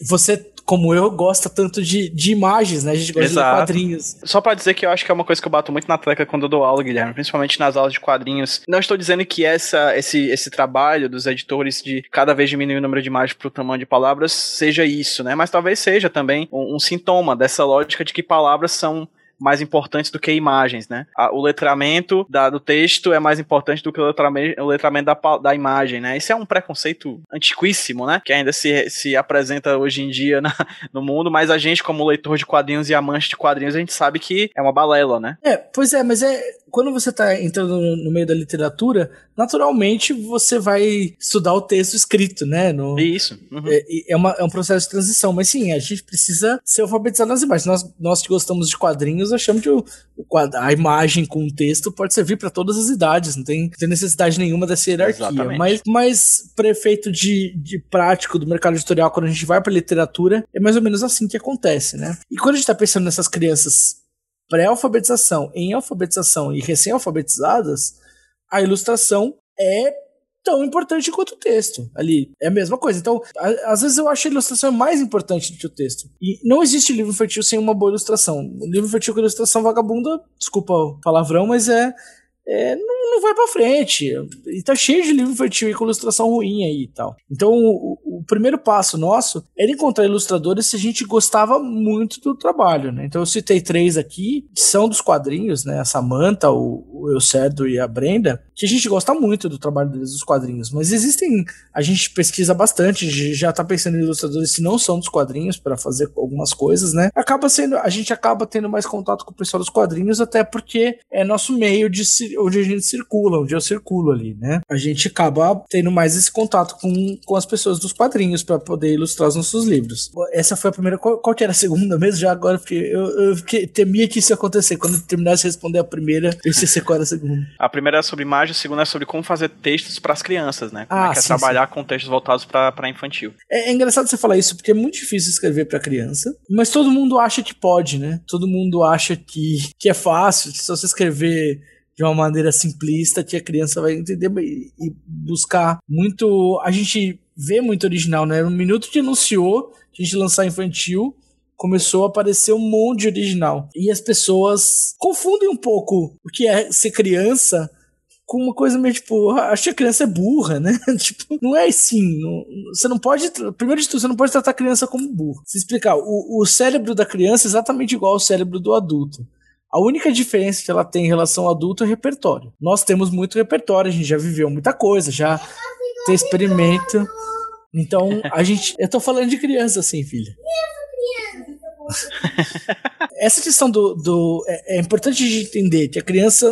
você, como eu, gosta tanto de, de imagens, né? A gente gosta de Exato. quadrinhos. Só pra dizer que eu acho que é uma coisa que eu bato muito na tecla quando eu dou aula, Guilherme, principalmente nas aulas de quadrinhos. Não estou dizendo que essa, esse, esse trabalho dos editores de cada vez diminuir o número de imagens pro tamanho de palavras seja isso, né? Mas talvez seja também um, um sintoma dessa lógica de que palavras são mais importantes do que imagens, né? A- o letramento da- do texto é mais importante do que o letramento, o letramento da, da imagem, né? Isso é um preconceito antiquíssimo, né? Que ainda se, se apresenta hoje em dia na- no mundo, mas a gente, como leitor de quadrinhos e amante de quadrinhos, a gente sabe que é uma balela, né? É, pois é, mas é quando você tá entrando no, meio da literatura, naturalmente você vai estudar o texto escrito, né? No, Isso. uhum. é, é, uma- é um processo de transição, mas sim, a gente precisa ser alfabetizado nas imagens. Nós, nós que gostamos de quadrinhos, achamos que o, a imagem com o texto pode servir para todas as idades, não tem, não tem necessidade nenhuma dessa hierarquia. Exatamente. Mas, mas prefeito de, de prático do mercado editorial, quando a gente vai para literatura, é mais ou menos assim que acontece, né? E quando a gente tá pensando nessas crianças pré-alfabetização, em alfabetização e recém-alfabetizadas, a ilustração é tão importante quanto o texto ali. É a mesma coisa. Então, a- às vezes eu acho a ilustração mais importante do que o texto. E não existe livro infantil sem uma boa ilustração. O livro infantil com ilustração vagabunda, desculpa o palavrão, mas é. é, não, não vai pra frente. E tá cheio de livro infantil e com ilustração ruim aí e tal. Então, o, o primeiro passo nosso era encontrar ilustradores se a gente gostava muito do trabalho, né? Então, eu citei três aqui, que são dos quadrinhos, né? A Samantha, o, o Eucerdo e a Brenda, que a gente gosta muito do trabalho deles dos quadrinhos. Mas existem. A gente pesquisa bastante, já tá pensando em ilustradores que não são dos quadrinhos para fazer algumas coisas, né? Acaba sendo. A gente acaba tendo mais contato com o pessoal dos quadrinhos, até porque é nosso meio de onde a gente circula, onde eu circulo ali, né? A gente acaba tendo mais esse contato com, com as pessoas dos quadrinhos para poder ilustrar os nossos livros. Essa foi a primeira. Qual, qual que era a segunda mesmo? Já agora, porque eu, eu fiquei- temia que isso ia acontecer. Quando eu terminasse de responder a primeira, eu qual era a segunda. A primeira é sobre imagem, a segunda é sobre como fazer textos para as crianças, né? Como Ah, é que é sim, trabalhar com textos voltados para infantil. É, é engraçado você falar isso, porque é muito difícil escrever pra criança, mas todo mundo acha que pode, né? Todo mundo acha que, que é fácil, que se você escrever de uma maneira simplista, que a criança vai entender e, e buscar muito. A gente vê muito original, né? No minuto que anunciou que a gente lançar infantil, começou a aparecer um monte de original. E as pessoas confundem um pouco o que é ser criança com uma coisa meio tipo, "Ah, acho que a criança é burra, né? (laughs) tipo, não é assim. não- você não pode. Primeiro de tudo, você não pode tratar a criança como burra. Se explicar, o, o cérebro da criança é exatamente igual ao cérebro do adulto. A única diferença que ela tem em relação ao adulto é repertório. Nós temos muito repertório, a gente já viveu muita coisa, já tem experimento. Então, a gente. Eu tô falando de criança, assim, filha. (laughs) Essa questão do. do é, é importante a gente entender que a criança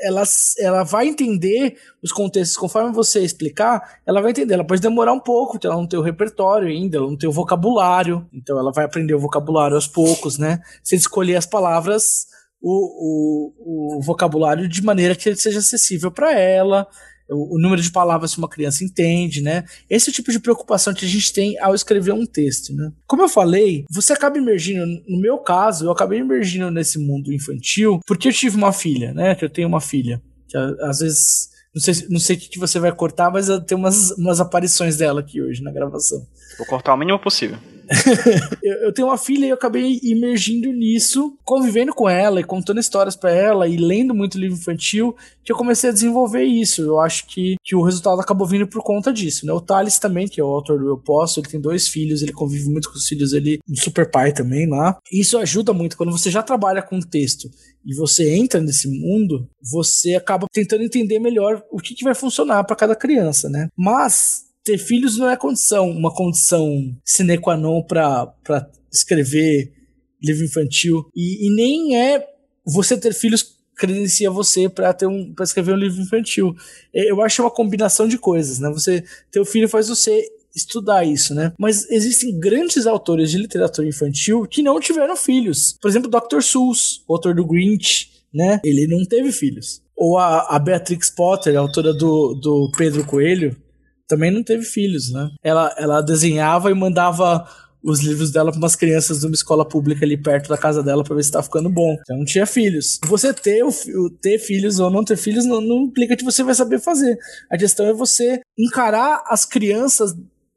ela, ela vai entender os contextos conforme você explicar, ela vai entender. Ela pode demorar um pouco, ela não tem o repertório ainda, ela não tem o vocabulário, então ela vai aprender o vocabulário aos poucos, né? Se escolher as palavras, o, o, o vocabulário de maneira que ele seja acessível para ela, o, o, número de palavras que uma criança entende, né? Esse tipo de preocupação que a gente tem ao escrever um texto, né? Como eu falei, você acaba emergindo, no meu caso, eu acabei emergindo nesse mundo infantil porque eu tive uma filha, né? Que eu tenho uma filha, que às vezes não sei, não sei o que você vai cortar, mas eu tenho umas, umas aparições dela aqui hoje na gravação. Vou cortar o mínimo possível. (laughs) eu, tenho uma filha e eu acabei imergindo nisso, convivendo com ela e contando histórias para ela e lendo muito livro infantil, que eu comecei a desenvolver isso. Eu acho que, que o resultado acabou vindo por conta disso, né? O Thales também, que é o autor do Eu Posso, ele tem dois filhos, ele convive muito com os filhos, ele um super pai também lá. Isso ajuda muito quando você já trabalha com texto e você entra nesse mundo, você acaba tentando entender melhor o que, que vai funcionar para cada criança, né? Mas ter filhos não é condição, uma condição sine qua non para escrever livro infantil e, e, nem é você ter filhos credencia você para ter um para escrever um livro infantil. É, eu acho uma combinação de coisas, né? Você ter o filho faz você estudar isso, né? Mas existem grandes autores de literatura infantil que não tiveram filhos. Por exemplo, Dr. Seuss, autor do Grinch, né? Ele não teve filhos. Ou a, a Beatrix Potter, autora do, do Pedro Coelho, também não teve filhos, né? Ela, ela desenhava e mandava os livros dela para umas crianças de uma escola pública ali perto da casa dela para ver se tá ficando bom. Então não tinha filhos. Você ter, ter filhos ou não ter filhos não, não implica que você vai saber fazer. A questão é você encarar as crianças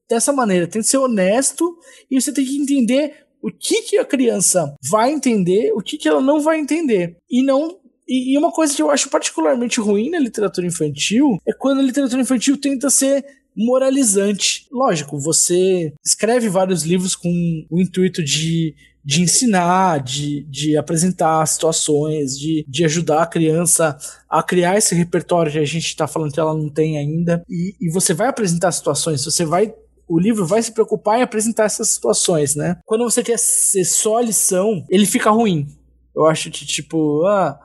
dessa maneira. Tem que ser honesto e você tem que entender o que, que a criança vai entender, o que, que ela não vai entender. E não e, uma coisa que eu acho particularmente ruim na literatura infantil é quando a literatura infantil tenta ser moralizante. Lógico, você escreve vários livros com o intuito de, de ensinar, de, de apresentar situações, de, de ajudar a criança a criar esse repertório que a gente está falando que ela não tem ainda. E, e você vai apresentar situações, você vai o livro vai se preocupar em apresentar essas situações, né? Quando você quer ser só lição, ele fica ruim. Eu acho que, tipo, ah,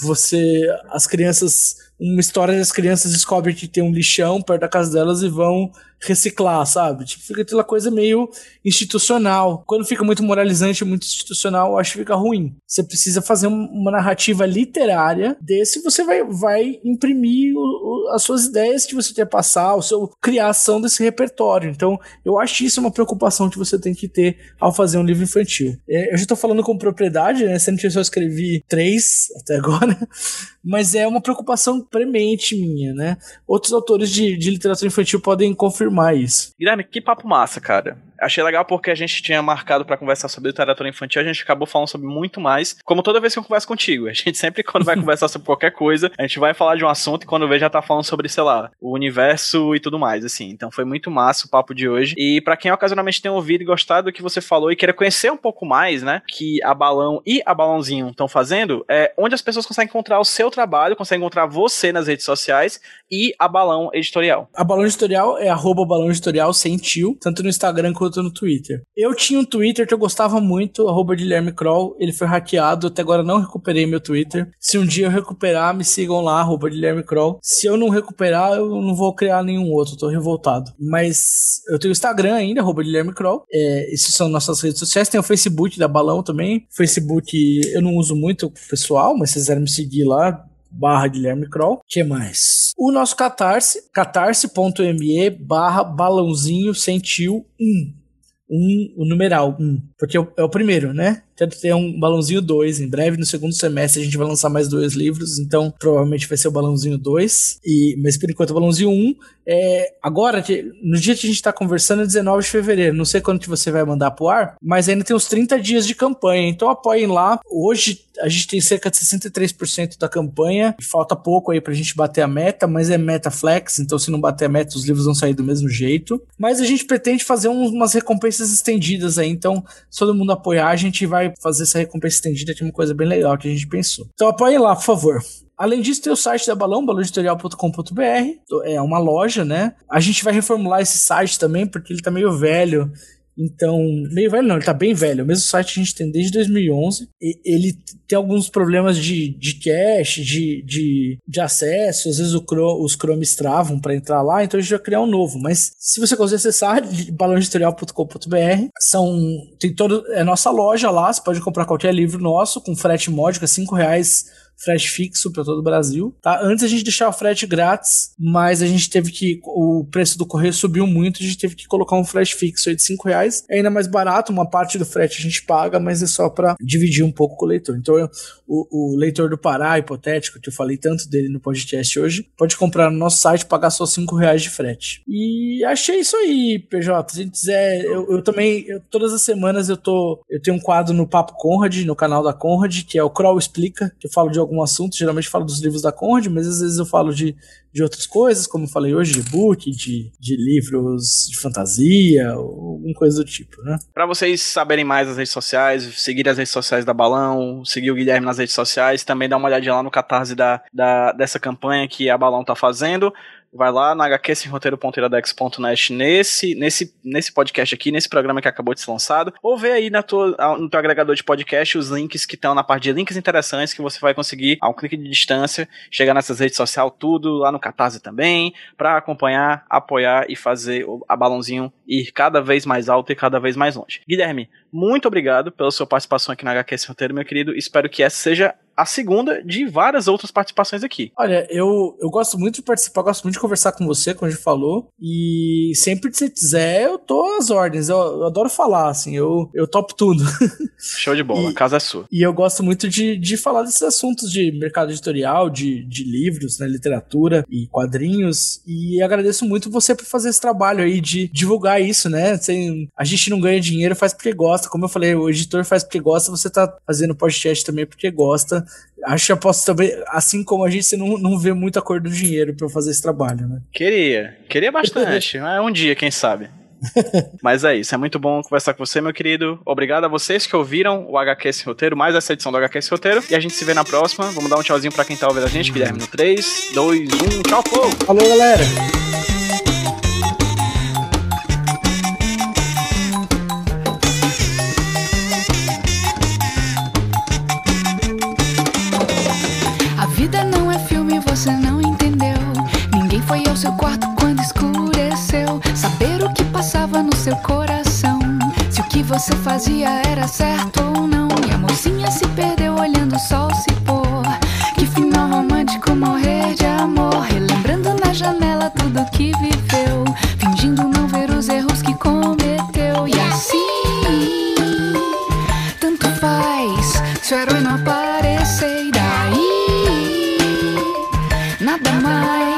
você. As crianças uma história das crianças descobrem que tem um lixão perto da casa delas e vão reciclar, sabe? Tipo, fica aquela coisa meio institucional. Quando fica muito moralizante, muito institucional, acho que fica ruim. Você precisa fazer uma narrativa literária desse, você vai, vai imprimir o, o, as suas ideias que você quer passar, o seu criação desse repertório. Então, eu acho isso é uma preocupação que você tem que ter ao fazer um livro infantil. É, eu já tô falando com propriedade, né? Sendo que eu só escrevi três até agora, (laughs) mas é uma preocupação premente minha, né? Outros autores de, de literatura infantil podem confirmar isso. Guilherme, que papo massa, cara achei legal porque a gente tinha marcado para conversar sobre literatura infantil, a gente acabou falando sobre muito mais, como toda vez que eu converso contigo. (laughs) A gente sempre, quando vai conversar sobre qualquer coisa, a gente vai falar de um assunto e quando vê já tá falando sobre, sei lá, o universo e tudo mais, assim. Então foi muito massa o papo de hoje. E para quem ocasionalmente tem ouvido e gostado do que você falou e queira conhecer um pouco mais, né, que a Balão e a Balãozinho estão fazendo, é onde as pessoas conseguem encontrar o seu trabalho, conseguem encontrar você nas redes sociais e a Balão Editorial. A Balão Editorial é arroba Balão Editorial sem tio, tanto no Instagram quanto no Twitter. Eu tinha um Twitter que eu gostava muito, arroba Guilherme Kroll, ele foi hackeado, até agora não recuperei meu Twitter. Se um dia eu recuperar, me sigam lá, arroba Guilherme Kroll. Se eu não recuperar, eu não vou criar nenhum outro, tô revoltado. Mas eu tenho o Instagram ainda, arroba Guilherme Kroll. É, esses são nossas redes sociais. Tem o Facebook da Balão também. Facebook eu não uso muito pessoal, mas se quiserem me seguir lá, barra Guilherme Kroll. que mais? O nosso Catarse, catarse.me barra balãozinho sentiu 1 um, o numeral 1, um, porque é o primeiro, né? Deve ter um balãozinho 2. Em breve, no segundo semestre, a gente vai lançar mais dois livros, então provavelmente vai ser o balãozinho 2. E, mas por enquanto, o balãozinho 1 um, é. Agora, no dia que a gente tá conversando, é 19 de fevereiro. Não sei quando que você vai mandar pro ar, mas ainda tem uns 30 dias de campanha. Então apoiem lá. Hoje a gente tem cerca de 63% da campanha. Falta pouco aí pra gente bater a meta, mas é meta flex, então se não bater a meta, os livros vão sair do mesmo jeito. Mas a gente pretende fazer umas recompensas estendidas aí. Então, se todo mundo apoiar, a gente vai fazer essa recompensa estendida, que é uma coisa bem legal que a gente pensou. Então apoiem lá, por favor. Além disso, tem o site da Balão, balãoeditorial.com.br. É uma loja, né? A gente vai reformular esse site também, porque ele tá meio velho. Então, meio velho não, ele tá bem velho. O mesmo site a gente tem desde 2011. E ele tem alguns problemas de, de cache, de, de, de acesso. Às vezes Chrome, os Chromes travam para entrar lá, então a gente vai criar um novo. Mas se você conseguir acessar, balãoeditorial.com.br, são. Tem todo. É nossa loja lá, você pode comprar qualquer livro nosso com frete módico, é 5 reais frete fixo para todo o Brasil. Tá? Antes a gente deixava o frete grátis, mas a gente teve que. O preço do correio subiu muito, a gente teve que colocar um frete fixo aí de 5 reais. É ainda mais barato, uma parte do frete a gente paga, mas é só para dividir um pouco com o leitor. Então, eu- o, o leitor do Pará, hipotético, que eu falei tanto dele no podcast hoje, pode comprar no nosso site pagar só 5 reais de frete. E achei isso aí, PJ. Se quiser, eu, eu também, eu- todas as semanas eu tô. Eu tenho um quadro no Papo Conrad, no canal da Conrad, que é o Kroll Explica, que eu falo de algum assunto, geralmente falo dos livros da Conrad, mas às vezes eu falo de, de outras coisas, como falei hoje, de book, de, de livros de fantasia, ou alguma coisa do tipo, né? Pra vocês saberem mais das redes sociais, seguir as redes sociais da Balão, seguir o Guilherme nas redes sociais, também dá uma olhadinha lá no catarse da, da, dessa campanha que a Balão tá fazendo. Vai lá na hqsemroteiro.iradex.net nesse, nesse, nesse podcast aqui, nesse programa que acabou de ser lançado, ou vê aí na tua, no teu agregador de podcast os links que estão na parte de links interessantes que você vai conseguir, a um clique de distância, chegar nessas redes sociais, tudo, lá no Catarse também, para acompanhar, apoiar e fazer o- a balãozinho ir cada vez mais alto e cada vez mais longe. Guilherme, muito obrigado pela sua participação aqui na HQ Esse Roteiro, meu querido. Espero que essa seja a segunda de várias outras participações aqui. Olha, eu, eu gosto muito de participar, gosto muito de conversar com você, como a gente falou. E sempre que você quiser, eu tô às ordens. Eu, eu adoro falar, assim, eu, eu topo tudo. (laughs) Show de bola, E- a casa é sua. E eu gosto muito de, de falar desses assuntos de mercado editorial, de, de livros, né, literatura e quadrinhos. E agradeço muito você por fazer esse trabalho aí de divulgar isso, né? Sem, a gente não ganha dinheiro, faz porque gosta. Como eu falei, o editor faz porque gosta, você tá fazendo podcast também porque gosta. Acho que eu posso também, assim como a gente, você não, não vê muita cor do dinheiro pra fazer esse trabalho, né? Queria, queria bastante, (laughs) mas um dia, quem sabe. (laughs) Mas é isso, é muito bom conversar com você, meu querido. Obrigado a vocês que ouviram o HQ Esse Roteiro, mais essa edição do HQ Esse Roteiro. E a gente se vê na próxima. Vamos dar um tchauzinho pra quem tá ouvindo a gente, Guilherme, no 3, 2, 1, tchau, povo! Falou, galera! Você fazia era certo ou não. E a mocinha se perdeu olhando o sol se pôr. Que final romântico morrer de amor. Relembrando na janela tudo que viveu. Fingindo não ver os erros que cometeu. E assim. Tanto faz se o herói não aparecer e daí nada mais.